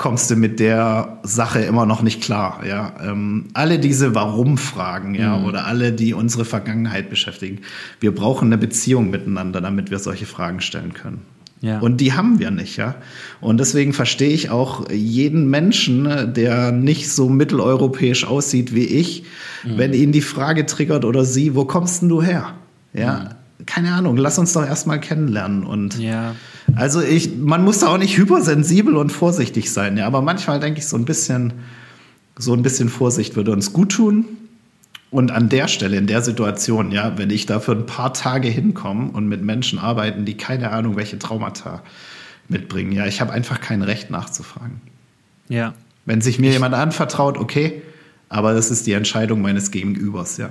kommst du mit der Sache immer noch nicht klar. Ja, ähm, alle diese Warum-Fragen, ja, mhm. oder alle, die unsere Vergangenheit beschäftigen. Wir brauchen eine Beziehung miteinander, damit wir solche Fragen stellen können. Ja. Und die haben wir nicht, ja. Und deswegen verstehe ich auch jeden Menschen, der nicht so mitteleuropäisch aussieht wie ich, mhm. wenn ihn die Frage triggert oder sie, wo kommst denn du her? Ja. Mhm keine Ahnung, lass uns doch erstmal kennenlernen. Und ja. also ich, man muss da auch nicht hypersensibel und vorsichtig sein, ja. Aber manchmal denke ich, so ein bisschen, so ein bisschen Vorsicht würde uns gut tun. Und an der Stelle, in der Situation, ja, wenn ich da für ein paar Tage hinkomme und mit Menschen arbeiten, die keine Ahnung, welche Traumata mitbringen, ja, ich habe einfach kein Recht nachzufragen. Ja. Wenn sich mir ich jemand anvertraut, okay, aber das ist die Entscheidung meines Gegenübers, ja.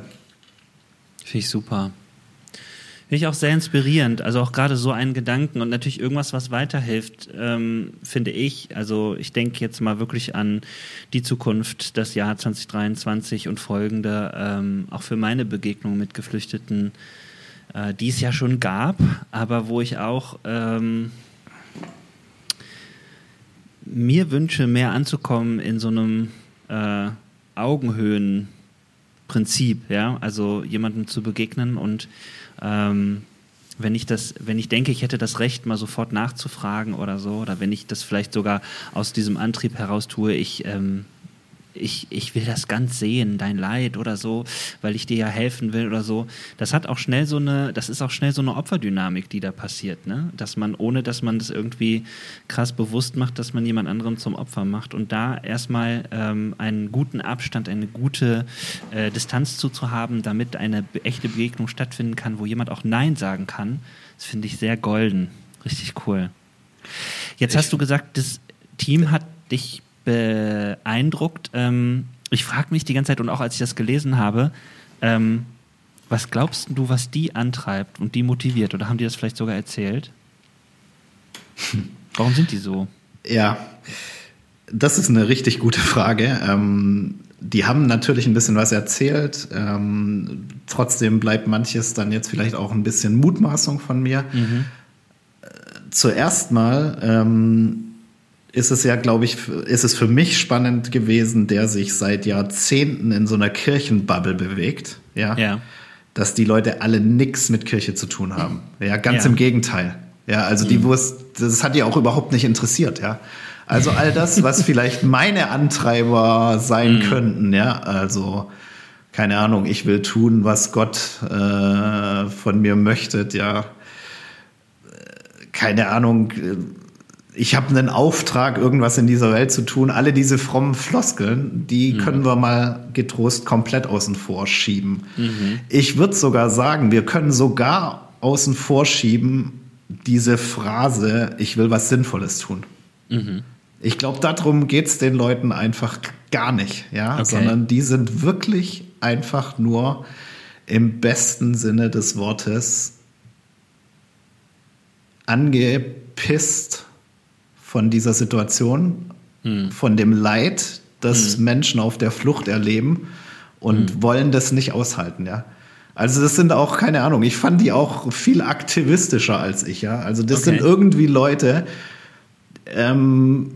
Finde ich super. Finde ich auch sehr inspirierend. Also auch gerade so einen Gedanken und natürlich irgendwas, was weiterhilft, ähm, finde ich. Also ich denke jetzt mal wirklich an die Zukunft, das Jahr 2023 und folgende, ähm, auch für meine Begegnung mit Geflüchteten, äh, die es ja schon gab, aber wo ich auch ähm, mir wünsche, mehr anzukommen in so einem äh, Augenhöhenprinzip, ja, also jemandem zu begegnen und ähm, wenn ich das, wenn ich denke, ich hätte das Recht, mal sofort nachzufragen oder so, oder wenn ich das vielleicht sogar aus diesem Antrieb heraus tue, ich ähm, ich, ich will das ganz sehen, dein Leid oder so, weil ich dir ja helfen will oder so. Das hat auch schnell so eine, das ist auch schnell so eine Opferdynamik, die da passiert, ne? Dass man, ohne dass man das irgendwie krass bewusst macht, dass man jemand anderem zum Opfer macht und da erstmal ähm, einen guten Abstand, eine gute äh, Distanz zuzuhaben, damit eine echte Begegnung stattfinden kann, wo jemand auch Nein sagen kann, das finde ich sehr golden. Richtig cool. Jetzt ich hast du gesagt, das Team hat dich beeindruckt. Ähm, ich frage mich die ganze Zeit und auch als ich das gelesen habe, ähm, was glaubst du, was die antreibt und die motiviert? Oder haben die das vielleicht sogar erzählt? [laughs] Warum sind die so? Ja, das ist eine richtig gute Frage. Ähm, die haben natürlich ein bisschen was erzählt. Ähm, trotzdem bleibt manches dann jetzt vielleicht auch ein bisschen Mutmaßung von mir. Mhm. Zuerst mal ähm, ist es ja, glaube ich, ist es für mich spannend gewesen, der sich seit Jahrzehnten in so einer Kirchenbubble bewegt. Ja. ja. Dass die Leute alle nichts mit Kirche zu tun haben. Ja, ganz ja. im Gegenteil. Ja, also die mhm. wussten, das hat die auch überhaupt nicht interessiert, ja. Also all das, was [laughs] vielleicht meine Antreiber sein mhm. könnten, ja, also keine Ahnung, ich will tun, was Gott äh, von mir möchte, ja, keine Ahnung, ich habe einen Auftrag, irgendwas in dieser Welt zu tun. Alle diese frommen Floskeln, die mhm. können wir mal getrost komplett außen vor schieben. Mhm. Ich würde sogar sagen, wir können sogar außen vor schieben diese Phrase, ich will was Sinnvolles tun. Mhm. Ich glaube, darum geht es den Leuten einfach gar nicht, ja, okay. sondern die sind wirklich einfach nur im besten Sinne des Wortes angepisst von dieser Situation, hm. von dem Leid, das hm. Menschen auf der Flucht erleben und hm. wollen das nicht aushalten, ja. Also das sind auch keine Ahnung. Ich fand die auch viel aktivistischer als ich, ja. Also das okay. sind irgendwie Leute, ähm,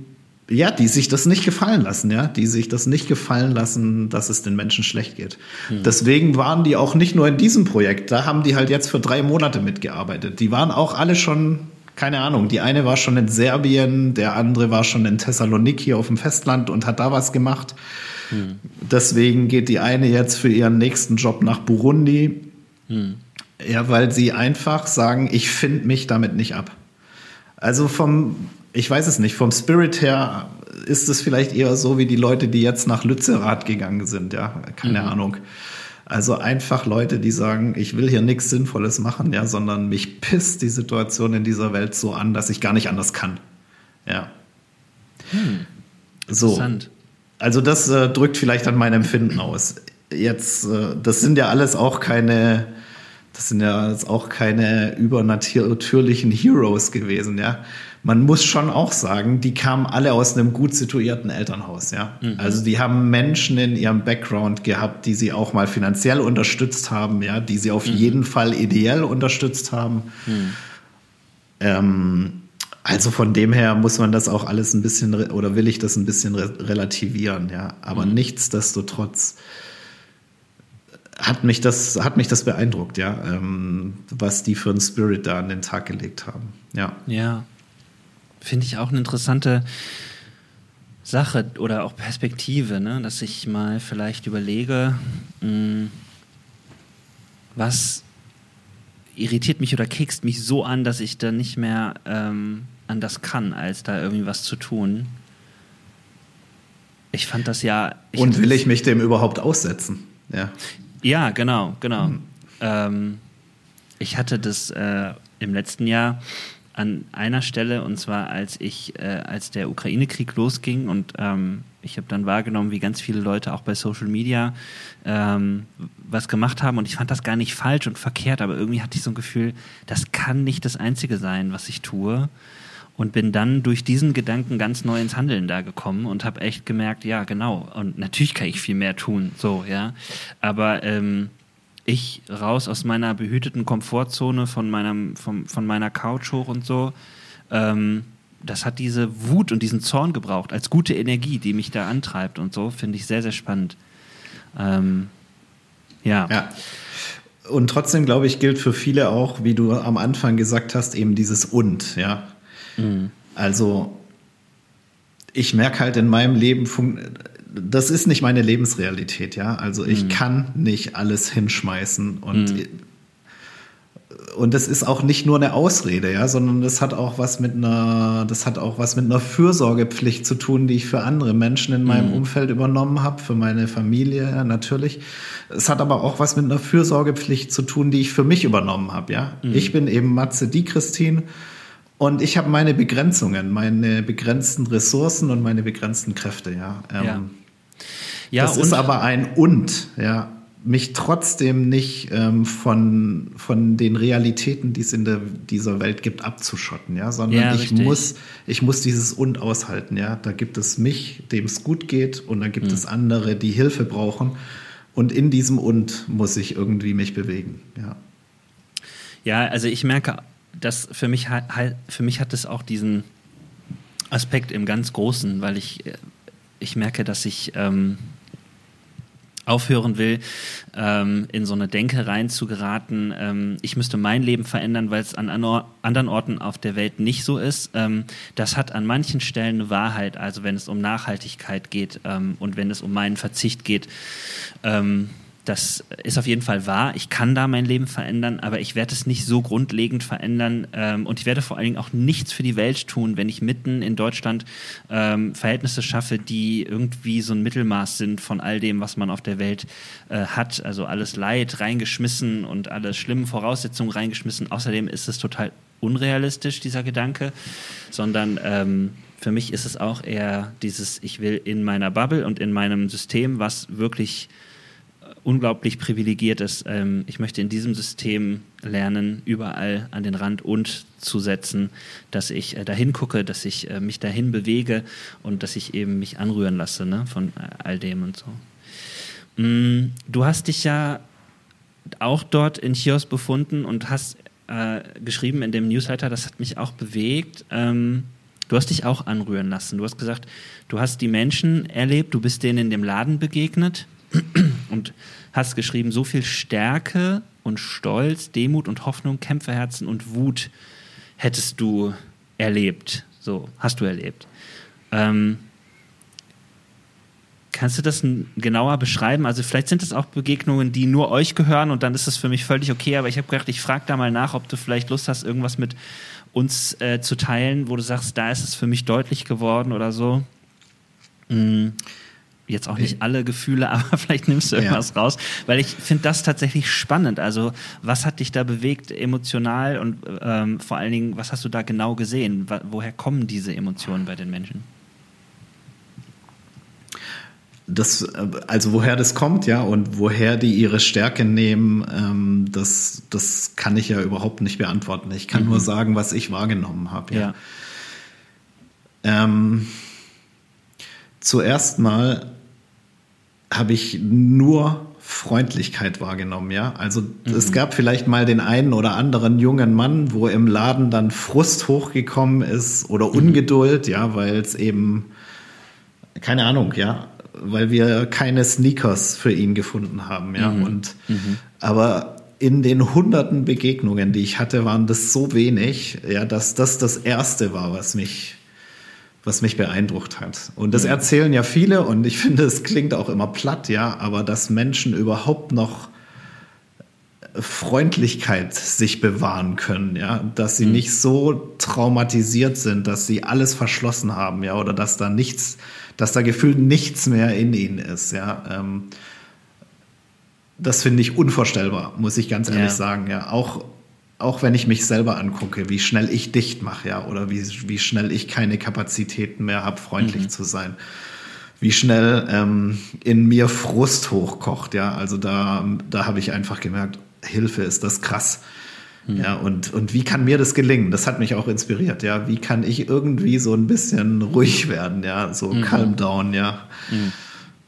ja, die sich das nicht gefallen lassen, ja, die sich das nicht gefallen lassen, dass es den Menschen schlecht geht. Hm. Deswegen waren die auch nicht nur in diesem Projekt, da haben die halt jetzt für drei Monate mitgearbeitet. Die waren auch alle schon, keine Ahnung, die eine war schon in Serbien, der andere war schon in Thessaloniki auf dem Festland und hat da was gemacht. Hm. Deswegen geht die eine jetzt für ihren nächsten Job nach Burundi. Hm. Ja, weil sie einfach sagen, ich finde mich damit nicht ab. Also vom ich weiß es nicht, vom Spirit her ist es vielleicht eher so wie die Leute, die jetzt nach Lützerath gegangen sind, ja, keine mhm. Ahnung. Also einfach Leute, die sagen, ich will hier nichts Sinnvolles machen, ja, sondern mich pisst die Situation in dieser Welt so an, dass ich gar nicht anders kann. Ja. Hm. So. Also das äh, drückt vielleicht an mein Empfinden aus. Jetzt, äh, das sind ja alles auch keine, das sind ja jetzt auch keine übernatürlichen Heroes gewesen, ja man muss schon auch sagen, die kamen alle aus einem gut situierten Elternhaus, ja. Mhm. Also die haben Menschen in ihrem Background gehabt, die sie auch mal finanziell unterstützt haben, ja, die sie auf mhm. jeden Fall ideell unterstützt haben. Mhm. Ähm, also von dem her muss man das auch alles ein bisschen oder will ich das ein bisschen re relativieren, ja. Aber mhm. nichtsdestotrotz hat mich das hat mich das beeindruckt, ja, ähm, was die für einen Spirit da an den Tag gelegt haben, ja. Ja, finde ich auch eine interessante Sache oder auch Perspektive, ne? dass ich mal vielleicht überlege, mh, hm, was irritiert mich oder kekst mich so an, dass ich da nicht mehr ähm, anders kann, als da irgendwie was zu tun. Ich fand das ja. Und will ich mich dem überhaupt aussetzen? Ja. Ja, genau, genau. Mhm. Ähm, ich hatte das äh, im letzten Jahr an einer Stelle und zwar als ich, äh, als der Ukraine-Krieg losging und ähm, ich habe dann wahrgenommen, wie ganz viele Leute auch bei Social Media ähm, was gemacht haben. Und ich fand das gar nicht falsch und verkehrt, aber irgendwie hatte ich so ein Gefühl, das kann nicht das Einzige sein, was ich tue. Und bin dann durch diesen Gedanken ganz neu ins Handeln da gekommen und habe echt gemerkt, ja genau. Und natürlich kann ich viel mehr tun, so ja, aber ähm, ich raus aus meiner behüteten Komfortzone von, meinem, vom, von meiner Couch hoch und so. Ähm, das hat diese Wut und diesen Zorn gebraucht als gute Energie, die mich da antreibt und so, finde ich sehr, sehr spannend. Ähm, ja. ja. Und trotzdem, glaube ich, gilt für viele auch, wie du am Anfang gesagt hast, eben dieses Und, ja. Mhm. Also, ich merke halt in meinem Leben, das ist nicht meine Lebensrealität, ja. Also ich mhm. kann nicht alles hinschmeißen und mhm. und das ist auch nicht nur eine Ausrede, ja, sondern das hat auch was mit einer, das hat auch was mit einer Fürsorgepflicht zu tun, die ich für andere Menschen in meinem mhm. Umfeld übernommen habe, für meine Familie ja, natürlich. Es hat aber auch was mit einer Fürsorgepflicht zu tun, die ich für mich übernommen habe, ja. Mhm. Ich bin eben Matze die Christine Und ich habe meine Begrenzungen, meine begrenzten Ressourcen und meine begrenzten Kräfte, ja. Ähm, ja. Ja. das ist aber ein Und, ja mich trotzdem nicht ähm, von, von den Realitäten, die es in der, dieser Welt gibt, abzuschotten, ja, sondern ja, ich muss, ich muss dieses und aushalten, ja. Da gibt es mich, dem es gut geht, und dann gibt mhm. es andere, die Hilfe brauchen. Und in diesem und muss ich irgendwie mich bewegen, ja. Ja, also ich merke, dass für mich, für mich hat es auch diesen Aspekt im ganz Großen, weil ich, ich merke, dass ich ähm, aufhören will, ähm, in so eine Denke reinzugeraten, ähm, ich müsste mein Leben verändern, weil es an anderen Orten auf der Welt nicht so ist. Ähm, das hat an manchen Stellen eine Wahrheit, also wenn es um Nachhaltigkeit geht ähm, und wenn es um meinen Verzicht geht. Das ist auf jeden Fall wahr. Ich kann da mein Leben verändern, aber ich werde es nicht so grundlegend verändern. Ähm, und ich werde vor allen Dingen auch nichts für die Welt tun, wenn ich mitten in Deutschland ähm, Verhältnisse schaffe, die irgendwie so ein Mittelmaß sind von all dem, was man auf der Welt äh, hat. Also alles Leid reingeschmissen und alle schlimmen Voraussetzungen reingeschmissen. Außerdem ist es total unrealistisch, dieser Gedanke, sondern ähm, für mich ist es auch eher dieses, ich will in meiner Bubble und in meinem System, was wirklich unglaublich privilegiert ist. Ähm, ich möchte in diesem System lernen, überall an den Rand und zu setzen, dass ich äh, dahin gucke, dass ich äh, mich dahin bewege und dass ich eben mich anrühren lasse ne, von äh, all dem und so. Mm, du hast dich ja auch dort in Chios befunden und hast äh, geschrieben in dem Newsletter, das hat mich auch bewegt. Ähm, du hast dich auch anrühren lassen. Du hast gesagt, du hast die Menschen erlebt, du bist denen in dem Laden begegnet und hast geschrieben, so viel Stärke und Stolz, Demut und Hoffnung, Kämpferherzen und Wut hättest du erlebt. So, hast du erlebt. Ähm, kannst du das genauer beschreiben? Also vielleicht sind es auch Begegnungen, die nur euch gehören und dann ist das für mich völlig okay, aber ich habe gedacht, ich frage da mal nach, ob du vielleicht Lust hast, irgendwas mit uns äh, zu teilen, wo du sagst, da ist es für mich deutlich geworden oder so. Mhm jetzt auch nicht alle Gefühle, [laughs] aber vielleicht nimmst du irgendwas ja. raus, weil ich finde das tatsächlich spannend. Also was hat dich da bewegt emotional und ähm, vor allen Dingen, was hast du da genau gesehen? Woher kommen diese Emotionen bei den Menschen? Das, äh, also woher das kommt, ja, und woher die ihre Stärke nehmen, ähm, das, das kann ich ja überhaupt nicht beantworten. Ich kann mhm. nur sagen, was ich wahrgenommen habe. Ja. ja. Ähm, zuerst mal habe ich nur Freundlichkeit wahrgenommen, ja. Also mhm. es gab vielleicht mal den einen oder anderen jungen Mann, wo im Laden dann Frust hochgekommen ist oder mhm. Ungeduld, ja, weil es eben keine Ahnung, ja, weil wir keine Sneakers für ihn gefunden haben, ja. Mhm. Und mhm. aber in den hunderten Begegnungen, die ich hatte, waren das so wenig, ja, dass das das erste war, was mich was mich beeindruckt hat. Und das erzählen ja viele und ich [laughs] finde, es klingt auch immer platt, ja, aber dass Menschen überhaupt noch Freundlichkeit sich bewahren können, ja, dass sie mhm. nicht so traumatisiert sind, dass sie alles verschlossen haben, ja, oder dass da nichts, dass da gefühlt nichts mehr in ihnen ist, ja. Ähm, das finde ich unvorstellbar, muss ich ganz ehrlich ja. sagen, ja. Auch auch wenn ich mich selber angucke, wie schnell ich dicht mache, ja, oder wie, wie schnell ich keine Kapazitäten mehr habe, freundlich mhm. zu sein, wie schnell ähm, in mir Frust hochkocht, ja, also da, da habe ich einfach gemerkt, Hilfe ist das krass. Mhm. Ja, und, und wie kann mir das gelingen? Das hat mich auch inspiriert, ja. Wie kann ich irgendwie so ein bisschen ruhig werden, ja, so mhm. calm down, ja. Mhm.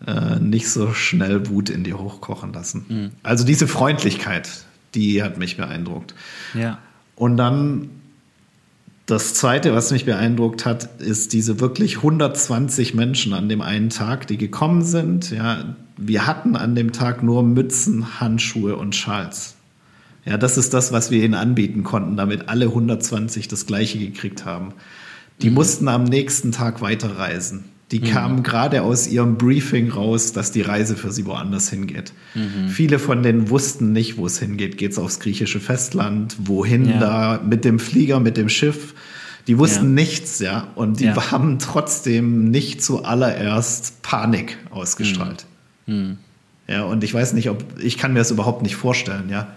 Äh, nicht so schnell Wut in dir hochkochen lassen. Mhm. Also diese Freundlichkeit, die hat mich beeindruckt. Ja. Und dann das zweite, was mich beeindruckt hat, ist diese wirklich 120 Menschen an dem einen Tag, die gekommen sind. Ja, wir hatten an dem Tag nur Mützen, Handschuhe und Schals. Ja, das ist das, was wir ihnen anbieten konnten, damit alle 120 das Gleiche gekriegt haben. Die mhm. mussten am nächsten Tag weiterreisen. Die mhm. kamen gerade aus ihrem Briefing raus, dass die Reise für sie woanders hingeht. Mhm. Viele von denen wussten nicht, wo es hingeht. Geht es aufs griechische Festland? Wohin ja. da? Mit dem Flieger, mit dem Schiff? Die wussten ja. nichts, ja. Und die ja. haben trotzdem nicht zuallererst Panik ausgestrahlt. Mhm. mhm. Ja, und ich weiß nicht, ob, ich kann mir das überhaupt nicht vorstellen, ja.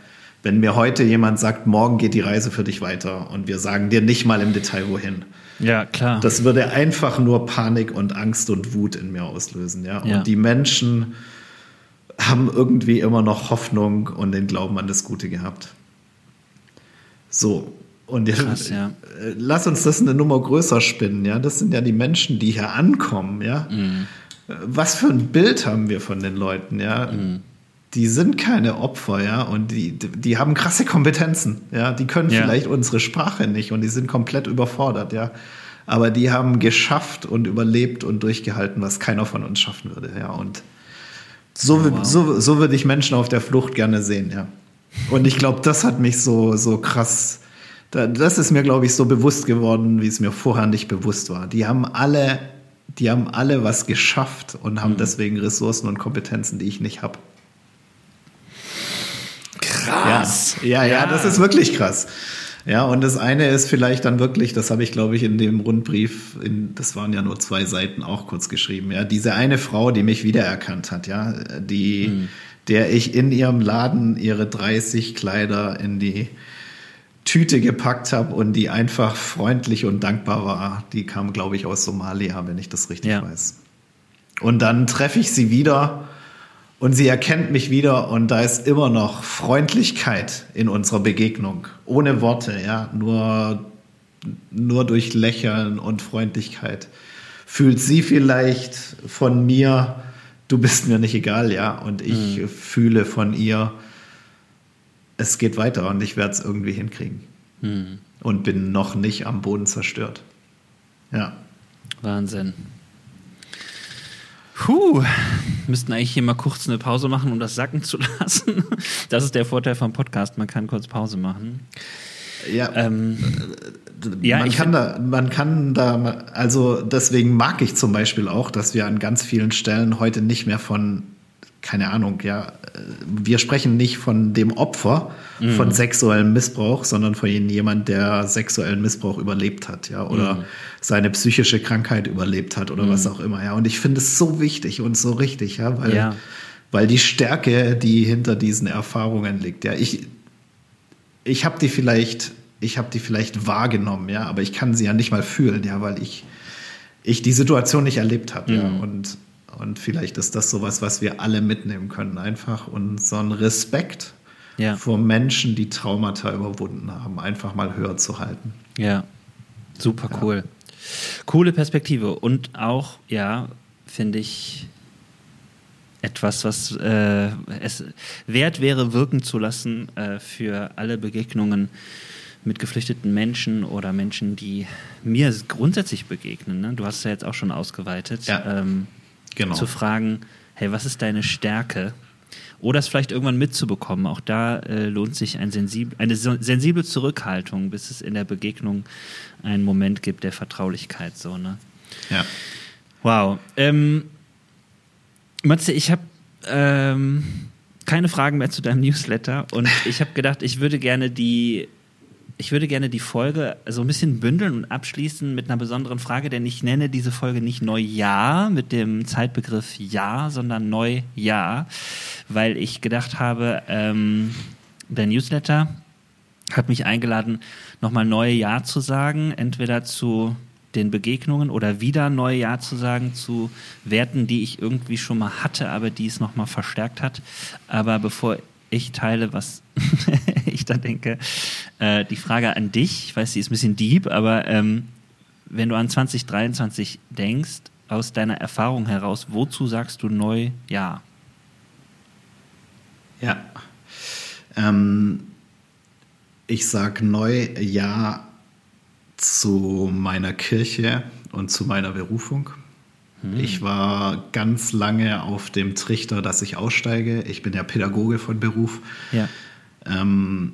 Wenn mir heute jemand sagt, morgen geht die Reise für dich weiter und wir sagen dir nicht mal im Detail wohin. Ja, klar. Das würde einfach nur Panik und Angst und Wut in mir auslösen, ja. Und Ja. die Menschen haben irgendwie immer noch Hoffnung und den Glauben an das Gute gehabt. So. Und jetzt, Krass, ja. äh, lass uns das eine Nummer größer spinnen, ja. Das sind ja die Menschen, die hier ankommen, ja. Mhm. Äh, Was für ein Bild haben wir von den Leuten, ja? Mhm. Die sind keine Opfer, ja, und die, die haben krasse Kompetenzen, ja. Die können Ja. vielleicht unsere Sprache nicht und die sind komplett überfordert, ja. Aber die haben geschafft und überlebt und durchgehalten, was keiner von uns schaffen würde, ja. Und so, Wow. so, so würde ich Menschen auf der Flucht gerne sehen, ja. Und ich glaube, das hat mich so, so krass, da, das ist mir, glaube ich, so bewusst geworden, wie es mir vorher nicht bewusst war. Die haben alle, die haben alle was geschafft und haben deswegen Ressourcen und Kompetenzen, die ich nicht habe. Krass. Ja, ja, ja, das ist wirklich krass. Ja, und das eine ist vielleicht dann wirklich, das habe ich, glaube ich, in dem Rundbrief, in, das waren ja nur zwei Seiten auch kurz geschrieben, ja, diese eine Frau, die mich wiedererkannt hat, ja, die, der ich in ihrem Laden ihre 30 Kleider in die Tüte gepackt habe und die einfach freundlich und dankbar war, die kam, glaube ich, aus Somalia, wenn ich das richtig Ja. weiß. Und dann treffe ich sie wieder und sie erkennt mich wieder und da ist immer noch Freundlichkeit in unserer Begegnung. Ohne Worte, ja, nur, nur durch Lächeln und Freundlichkeit. Fühlt sie vielleicht von mir, du bist mir nicht egal, ja, und ich fühle von ihr, es geht weiter und ich werde es irgendwie hinkriegen. Hm. Und bin noch nicht am Boden zerstört. Ja. Wahnsinn. Puh, müssten eigentlich hier mal kurz eine Pause machen, um das sacken zu [laughs] lassen. Das ist der Vorteil vom Podcast, man kann kurz Pause machen. Ja, Ähm, ja, man kann da, man kann da, also deswegen mag ich zum Beispiel auch, dass wir an ganz vielen Stellen heute nicht mehr von, keine Ahnung, ja, wir sprechen nicht von dem Opfer Mhm. von sexuellem Missbrauch, sondern von jemand, der sexuellen Missbrauch überlebt hat, ja, oder Mhm. seine psychische Krankheit überlebt hat oder was auch immer, ja. Und ich finde es so wichtig und so richtig, ja, weil, Ja. weil die Stärke, die hinter diesen Erfahrungen liegt, ja, ich, ich habe die vielleicht, ich habe die vielleicht wahrgenommen, ja, aber ich kann sie ja nicht mal fühlen, ja, weil ich, ich die Situation nicht erlebt habe, ja, Mhm. und, und vielleicht ist das sowas, was wir alle mitnehmen können, einfach unseren Respekt Ja. vor Menschen, die Traumata überwunden haben, einfach mal höher zu halten. Ja, super cool. Coole Perspektive und auch, ja, finde ich etwas, was äh, es wert wäre, wirken zu lassen äh, für alle Begegnungen mit geflüchteten Menschen oder Menschen, die mir grundsätzlich begegnen. Ne? Du hast es ja jetzt auch schon ausgeweitet. Ja. Ähm, Genau. Zu fragen, hey, was ist deine Stärke? Oder es vielleicht irgendwann mitzubekommen. Auch da äh, lohnt sich ein sensib eine sensible Zurückhaltung, bis es in der Begegnung einen Moment gibt der Vertraulichkeit. So, ne? Ja. Wow. Ähm, Matze, ich habe ähm, keine Fragen mehr zu deinem Newsletter und ich habe gedacht, ich würde gerne die ich würde gerne die Folge so ein bisschen bündeln und abschließen mit einer besonderen Frage, denn ich nenne diese Folge nicht Neujahr mit dem Zeitbegriff Jahr, sondern Neujahr, weil ich gedacht habe, ähm, der Newsletter hat mich eingeladen, nochmal neue Jahr zu sagen, entweder zu den Begegnungen oder wieder neue Jahr zu sagen zu Werten, die ich irgendwie schon mal hatte, aber die es nochmal verstärkt hat. Aber bevor ich teile, was [laughs] ich da denke, äh, die Frage an dich, ich weiß, sie ist ein bisschen deep, aber ähm, wenn du an 2023 denkst, aus deiner Erfahrung heraus, wozu sagst du neu ja? Ja. Ähm, ich sag neu Ja zu meiner Kirche und zu meiner Berufung. Ich war ganz lange auf dem Trichter, dass ich aussteige. Ich bin ja Pädagoge von Beruf. Ja. Ähm,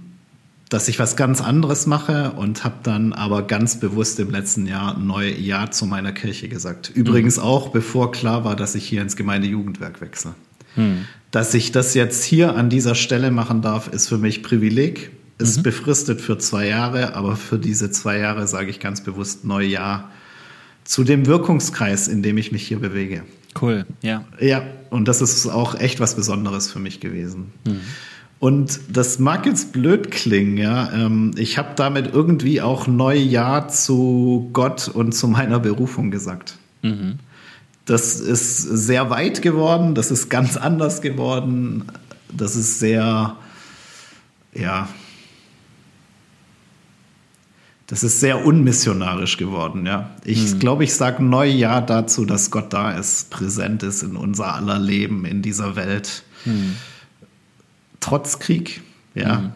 dass ich was ganz anderes mache und habe dann aber ganz bewusst im letzten Jahr neu Ja zu meiner Kirche gesagt. Übrigens auch, bevor klar war, dass ich hier ins Gemeindejugendwerk wechsle. Hm. Dass ich das jetzt hier an dieser Stelle machen darf, ist für mich Privileg. Ist befristet für zwei Jahre, aber für diese zwei Jahre sage ich ganz bewusst neu Ja zu dem Wirkungskreis, in dem ich mich hier bewege. Cool, ja. Ja, und das ist auch echt was Besonderes für mich gewesen. Und das mag jetzt blöd klingen, ja. Ähm, ich habe damit irgendwie auch Neujahr zu Gott und zu meiner Berufung gesagt. Mhm. Das ist sehr weit geworden, das ist ganz anders geworden, das ist sehr, ja, das ist sehr unmissionarisch geworden, ja. Ich hm. glaube, ich sage Neujahr dazu, dass Gott da ist, präsent ist in unser aller Leben, in dieser Welt. Hm. Trotz Krieg, ja. Hm.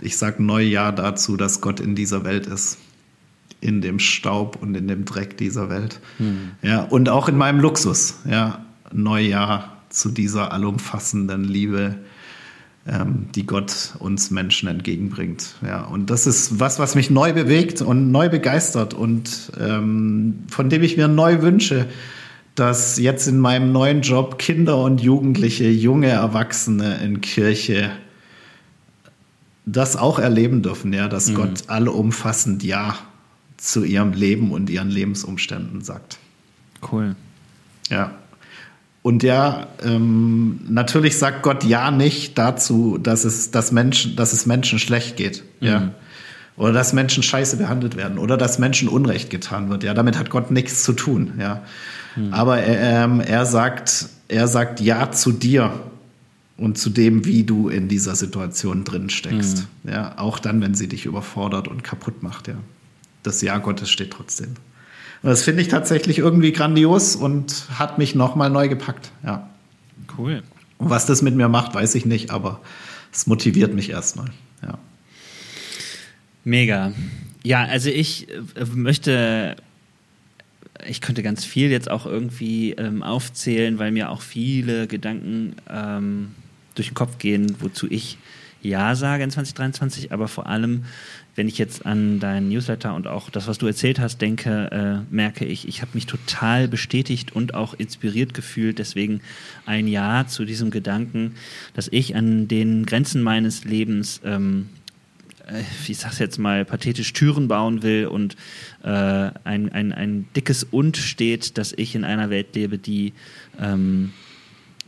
Ich sage Neujahr dazu, dass Gott in dieser Welt ist. In dem Staub und in dem Dreck dieser Welt. Hm. Ja, und auch in meinem Luxus, ja. Neujahr zu dieser allumfassenden Liebe die Gott uns Menschen entgegenbringt. Ja, und das ist was, was mich neu bewegt und neu begeistert und ähm, von dem ich mir neu wünsche, dass jetzt in meinem neuen Job Kinder und Jugendliche, junge Erwachsene in Kirche das auch erleben dürfen, ja, dass mhm. Gott allumfassend Ja zu ihrem Leben und ihren Lebensumständen sagt. Cool. Ja. Und ja, ähm, natürlich sagt Gott ja nicht dazu, dass es, dass Menschen, dass es Menschen schlecht geht. Mhm. Ja. Oder dass Menschen scheiße behandelt werden oder dass Menschen Unrecht getan wird. Ja, damit hat Gott nichts zu tun. Ja. Mhm. Aber er, ähm, er sagt, er sagt ja zu dir und zu dem, wie du in dieser Situation drin steckst. Mhm. Ja, auch dann, wenn sie dich überfordert und kaputt macht. Ja. Das Ja Gottes steht trotzdem. Das finde ich tatsächlich irgendwie grandios und hat mich nochmal neu gepackt. Ja. Cool. Und was das mit mir macht, weiß ich nicht, aber es motiviert mich erstmal. Ja. Mega. Ja, also ich äh, möchte, ich könnte ganz viel jetzt auch irgendwie ähm, aufzählen, weil mir auch viele Gedanken ähm, durch den Kopf gehen, wozu ich Ja sage in 2023, aber vor allem wenn ich jetzt an deinen Newsletter und auch das, was du erzählt hast, denke, äh, merke ich, ich habe mich total bestätigt und auch inspiriert gefühlt. Deswegen ein Ja zu diesem Gedanken, dass ich an den Grenzen meines Lebens, ähm, äh, ich sag's jetzt mal, pathetisch Türen bauen will und äh, ein, ein, ein dickes Und steht, dass ich in einer Welt lebe, die ähm,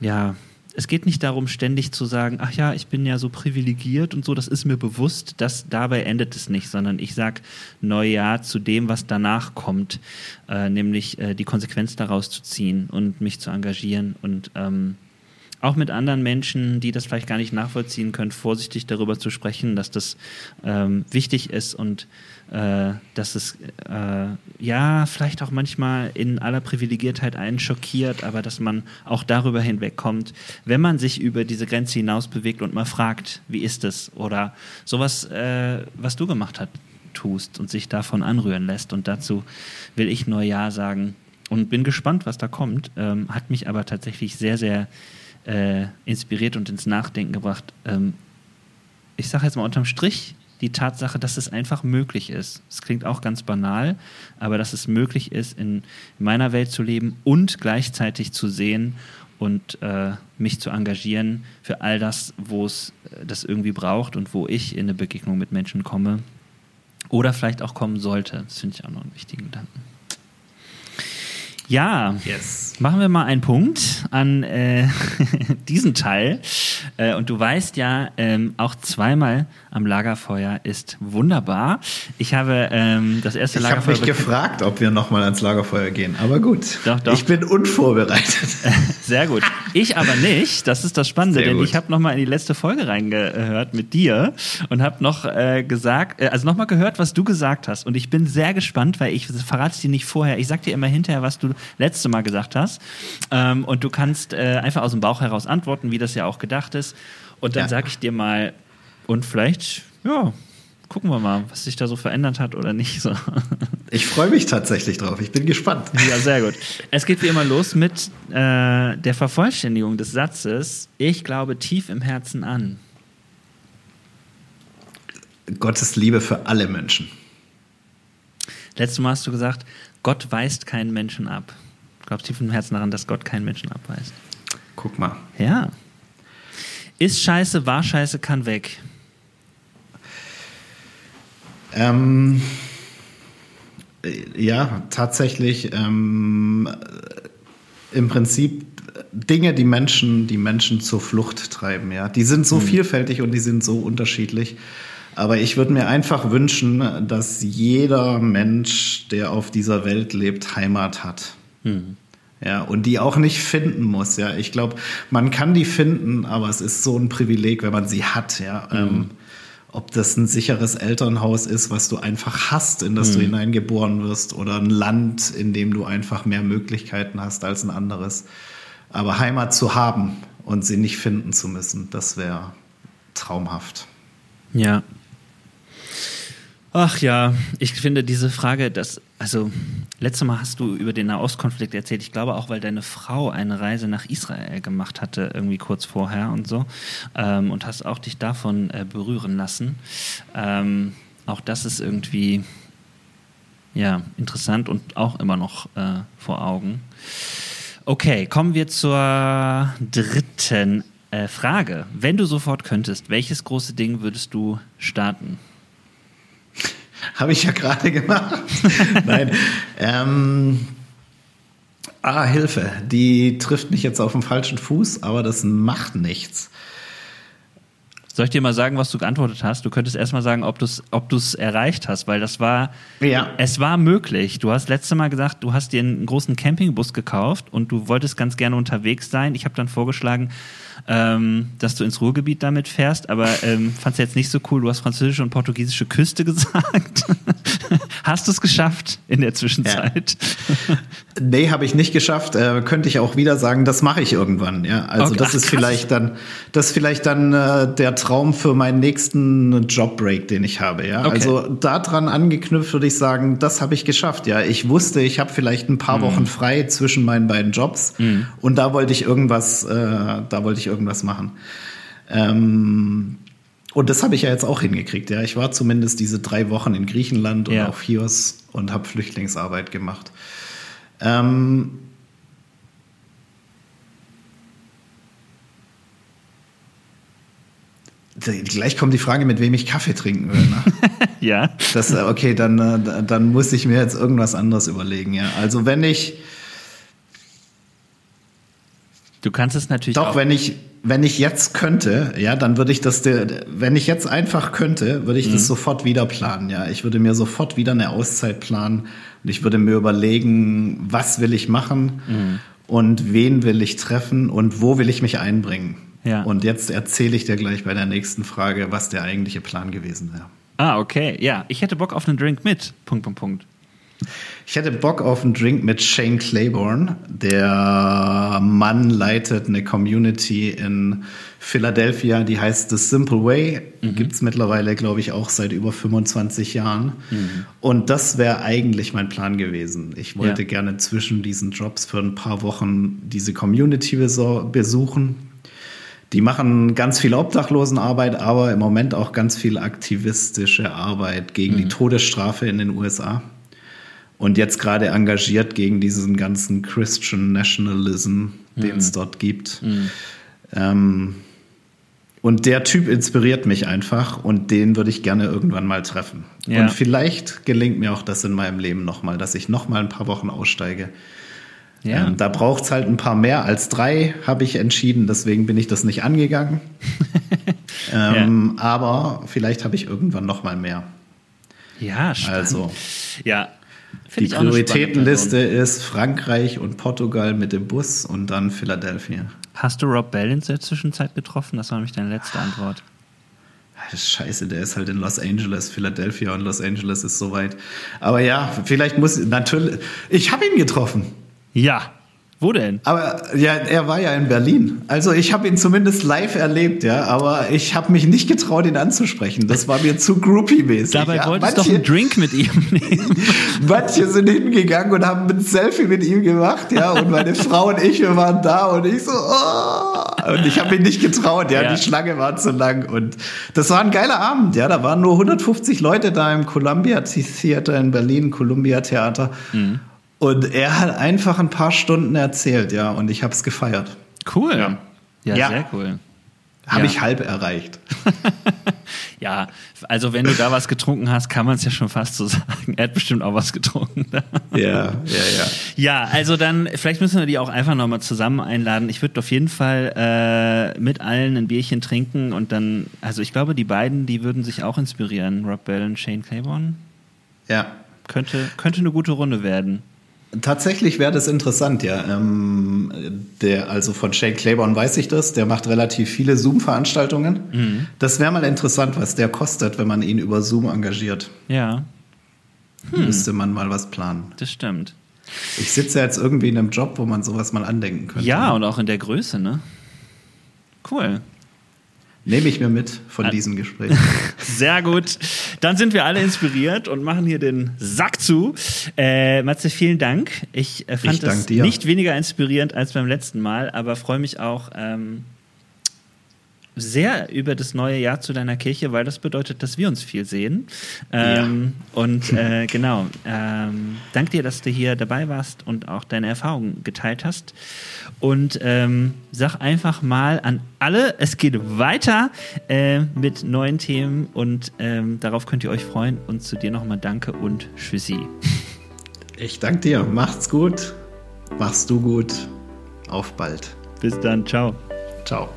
ja es geht nicht darum, ständig zu sagen, ach ja, ich bin ja so privilegiert und so, das ist mir bewusst, dass dabei endet es nicht, sondern ich sage Neujahr zu dem, was danach kommt, äh, nämlich äh, die Konsequenz daraus zu ziehen und mich zu engagieren und ähm, auch mit anderen Menschen, die das vielleicht gar nicht nachvollziehen können, vorsichtig darüber zu sprechen, dass das ähm, wichtig ist und dass es äh, ja vielleicht auch manchmal in aller Privilegiertheit einen schockiert, aber dass man auch darüber hinwegkommt, wenn man sich über diese Grenze hinaus bewegt und mal fragt, wie ist es? Oder sowas, äh, was du gemacht hast, tust und sich davon anrühren lässt. Und dazu will ich nur Ja sagen und bin gespannt, was da kommt. Ähm, hat mich aber tatsächlich sehr, sehr äh, inspiriert und ins Nachdenken gebracht. Ähm, ich sage jetzt mal unterm Strich die Tatsache, dass es einfach möglich ist. Es klingt auch ganz banal, aber dass es möglich ist, in meiner Welt zu leben und gleichzeitig zu sehen und äh, mich zu engagieren für all das, wo es äh, das irgendwie braucht und wo ich in eine Begegnung mit Menschen komme. Oder vielleicht auch kommen sollte. Das finde ich auch noch einen wichtigen Gedanken. Ja, yes. machen wir mal einen Punkt an äh, [laughs] diesen Teil. Äh, und du weißt ja, ähm, auch zweimal am Lagerfeuer ist wunderbar. Ich habe ähm, das erste ich Lagerfeuer. Ich habe mich gefragt, ob wir nochmal ans Lagerfeuer gehen. Aber gut, doch, doch. ich bin unvorbereitet. [laughs] Sehr gut. Ich aber nicht. Das ist das Spannende, Sehr denn gut. ich habe nochmal in die letzte Folge reingehört mit dir und habe noch äh, gesagt, äh, also nochmal gehört, was du gesagt hast. Und ich bin sehr gespannt, weil ich verrate dir nicht vorher. Ich sag dir immer hinterher, was du letzte Mal gesagt hast. Ähm, und du kannst äh, einfach aus dem Bauch heraus antworten, wie das ja auch gedacht ist. Und dann ja. sage ich dir mal, und vielleicht, ja, gucken wir mal, was sich da so verändert hat oder nicht. So. [laughs] Ich freue mich tatsächlich drauf. Ich bin gespannt. [laughs] Ja, sehr gut. Es geht wie immer los mit äh, der Vervollständigung des Satzes. Ich glaube tief im Herzen an. Gottes Liebe für alle Menschen. Letztes Mal hast du gesagt, Gott weist keinen Menschen ab. Ich glaube tief im Herzen daran, dass Gott keinen Menschen abweist. Guck mal. Ja. Ist scheiße, war scheiße, kann weg. Ähm, ja, tatsächlich. Ähm, Im Prinzip Dinge, die Menschen, die Menschen zur Flucht treiben, ja. Die sind so mhm. vielfältig und die sind so unterschiedlich. Aber ich würde mir einfach wünschen, dass jeder Mensch, der auf dieser Welt lebt, Heimat hat. Mhm. Ja, und die auch nicht finden muss. Ja, ich glaube, man kann die finden, aber es ist so ein Privileg, wenn man sie hat. Ja, mhm. ähm, ob das ein sicheres Elternhaus ist, was du einfach hast, in das mhm. du hineingeboren wirst, oder ein Land, in dem du einfach mehr Möglichkeiten hast als ein anderes. Aber Heimat zu haben und sie nicht finden zu müssen, das wäre traumhaft. Ja, Ach ja, ich finde diese Frage, dass, also letztes Mal hast du über den Nahostkonflikt erzählt. Ich glaube auch, weil deine Frau eine Reise nach Israel gemacht hatte, irgendwie kurz vorher und so. Ähm, und hast auch dich davon äh, berühren lassen. Ähm, auch das ist irgendwie ja interessant und auch immer noch äh, vor Augen. Okay, kommen wir zur dritten äh, Frage. Wenn du sofort könntest, welches große Ding würdest du starten? Habe ich ja gerade gemacht. [laughs] Nein. Ähm, ah, Hilfe. Die trifft mich jetzt auf den falschen Fuß, aber das macht nichts. Soll ich dir mal sagen, was du geantwortet hast? Du könntest erst mal sagen, ob du es ob erreicht hast, weil das war, ja. es war möglich. Du hast letzte Mal gesagt, du hast dir einen großen Campingbus gekauft und du wolltest ganz gerne unterwegs sein. Ich habe dann vorgeschlagen, ähm, dass du ins Ruhrgebiet damit fährst, aber ähm, fandst jetzt nicht so cool. Du hast französische und portugiesische Küste [laughs] gesagt. hast du es geschafft in der Zwischenzeit? Ja. nee, habe ich nicht geschafft. Äh, könnte ich auch wieder sagen, das mache ich irgendwann. Ja, also okay. das Ach, ist vielleicht dann, das ist vielleicht dann äh, der Traum für meinen nächsten Jobbreak, den ich habe. Ja, okay. also daran angeknüpft würde ich sagen, das habe ich geschafft. Ja, ich wusste, ich habe vielleicht ein paar mhm. Wochen frei zwischen meinen beiden Jobs mhm. und da wollte ich irgendwas, äh, da wollte ich irgendwas machen. Ähm, und das habe ich ja jetzt auch hingekriegt. Ja, ich war zumindest diese drei Wochen in Griechenland und ja. auf Chios und habe Flüchtlingsarbeit gemacht. Ähm, Gleich kommt die Frage, mit wem ich Kaffee trinken will. Ne? [laughs] ja. Das, okay, dann, äh, dann muss ich mir jetzt irgendwas anderes überlegen. Ja. Also wenn ich Du kannst es natürlich Doch, wenn ich, wenn ich jetzt könnte, ja, dann würde ich das, wenn ich jetzt einfach könnte, würde ich mhm. das sofort wieder planen, ja. Ich würde mir sofort wieder eine Auszeit planen und ich würde mir überlegen, was will ich machen mhm. und wen will ich treffen und wo will ich mich einbringen. Ja. Und jetzt erzähle ich dir gleich bei der nächsten Frage, was der eigentliche Plan gewesen wäre. Ah, okay. Ja, ich hätte Bock auf einen Drink mit. Punkt, Punkt, Punkt. Ich hätte Bock auf einen Drink mit Shane Claiborne. Der Mann leitet eine Community in Philadelphia, die heißt The Simple Way. Mhm. Gibt es mittlerweile, glaube ich, auch seit über 25 Jahren. Mhm. Und das wäre eigentlich mein Plan gewesen. Ich wollte ja. gerne zwischen diesen Jobs für ein paar Wochen diese Community besuchen. Die machen ganz viel Obdachlosenarbeit, aber im Moment auch ganz viel aktivistische Arbeit gegen mhm. die Todesstrafe in den USA und jetzt gerade engagiert gegen diesen ganzen Christian Nationalism, den es mhm. dort gibt. Mhm. Ähm, und der Typ inspiriert mich einfach und den würde ich gerne irgendwann mal treffen. Ja. Und vielleicht gelingt mir auch das in meinem Leben nochmal, dass ich nochmal ein paar Wochen aussteige. Ja. Ähm, da braucht es halt ein paar mehr als drei, habe ich entschieden. Deswegen bin ich das nicht angegangen. [laughs] ähm, ja. Aber vielleicht habe ich irgendwann nochmal mehr. Ja, spannend. Also, ja, die Prioritätenliste ist Frankreich und Portugal mit dem Bus und dann Philadelphia. Hast du Rob Bell in der Zwischenzeit getroffen? Das war nämlich deine letzte Antwort. Das ist scheiße, der ist halt in Los Angeles, Philadelphia und Los Angeles ist so weit. Aber ja, vielleicht muss natürlich. Ich habe ihn getroffen. Ja. Wo denn? Aber ja, er war ja in Berlin. Also ich habe ihn zumindest live erlebt, ja, aber ich habe mich nicht getraut, ihn anzusprechen. Das war mir zu groupie-mäßig. Dabei ja. wolltest du doch einen Drink mit ihm nehmen. [laughs] Manche sind hingegangen und haben ein Selfie mit ihm gemacht, ja, und meine Frau und ich, wir waren da und ich so, oh. Und ich habe mich nicht getraut, ja, ja, die Schlange war zu lang. Und das war ein geiler Abend, ja, da waren nur 150 Leute da im Columbia Theater in Berlin, Columbia Theater. Mhm. Und er hat einfach ein paar Stunden erzählt, ja, und ich habe es gefeiert. Cool. Ja, ja, ja, sehr cool. Habe Ja. ich halb erreicht. [laughs] Ja, also wenn du da was getrunken hast, kann man es ja schon fast so [laughs] sagen. Er hat bestimmt auch was getrunken. [laughs] ja, ja, ja. Ja, also dann, vielleicht müssen wir die auch einfach nochmal zusammen einladen. Ich würde auf jeden Fall äh, mit allen ein Bierchen trinken und dann, also ich glaube, die beiden, die würden sich auch inspirieren. Rob Bell und Shane Claiborne. Ja. Könnte, könnte eine gute Runde werden. Tatsächlich wäre das interessant, ja. Ähm, der, also von Shane Claiborne weiß ich das, der macht relativ viele Zoom-Veranstaltungen. Das wäre mal interessant, was der kostet, wenn man ihn über Zoom engagiert. Ja, Müsste man mal was planen. das stimmt. Ich sitze ja jetzt irgendwie in einem Job, wo man sowas mal andenken könnte. Ja, und auch in der Größe, ne? Cool. Nehme ich mir mit von Ah. diesem Gespräch. [laughs] Sehr gut. Dann sind wir alle inspiriert und machen hier den Sack zu. Äh, Matze, vielen Dank. Ich äh, fand Ich es dir. nicht weniger inspirierend als beim letzten Mal, aber freue mich auch ähm, sehr über das neue Jahr zu deiner Kirche, weil das bedeutet, dass wir uns viel sehen. Ähm, Und [laughs] äh, genau, ähm, dank dir, dass du hier dabei warst und auch deine Erfahrungen geteilt hast. Und ähm, sag einfach mal an alle, es geht weiter äh, mit neuen Themen und ähm, darauf könnt ihr euch freuen. Und zu dir nochmal Danke und Tschüssi. Ich danke dir. Macht's gut. Machst du gut. Auf bald. Bis dann, ciao. Ciao.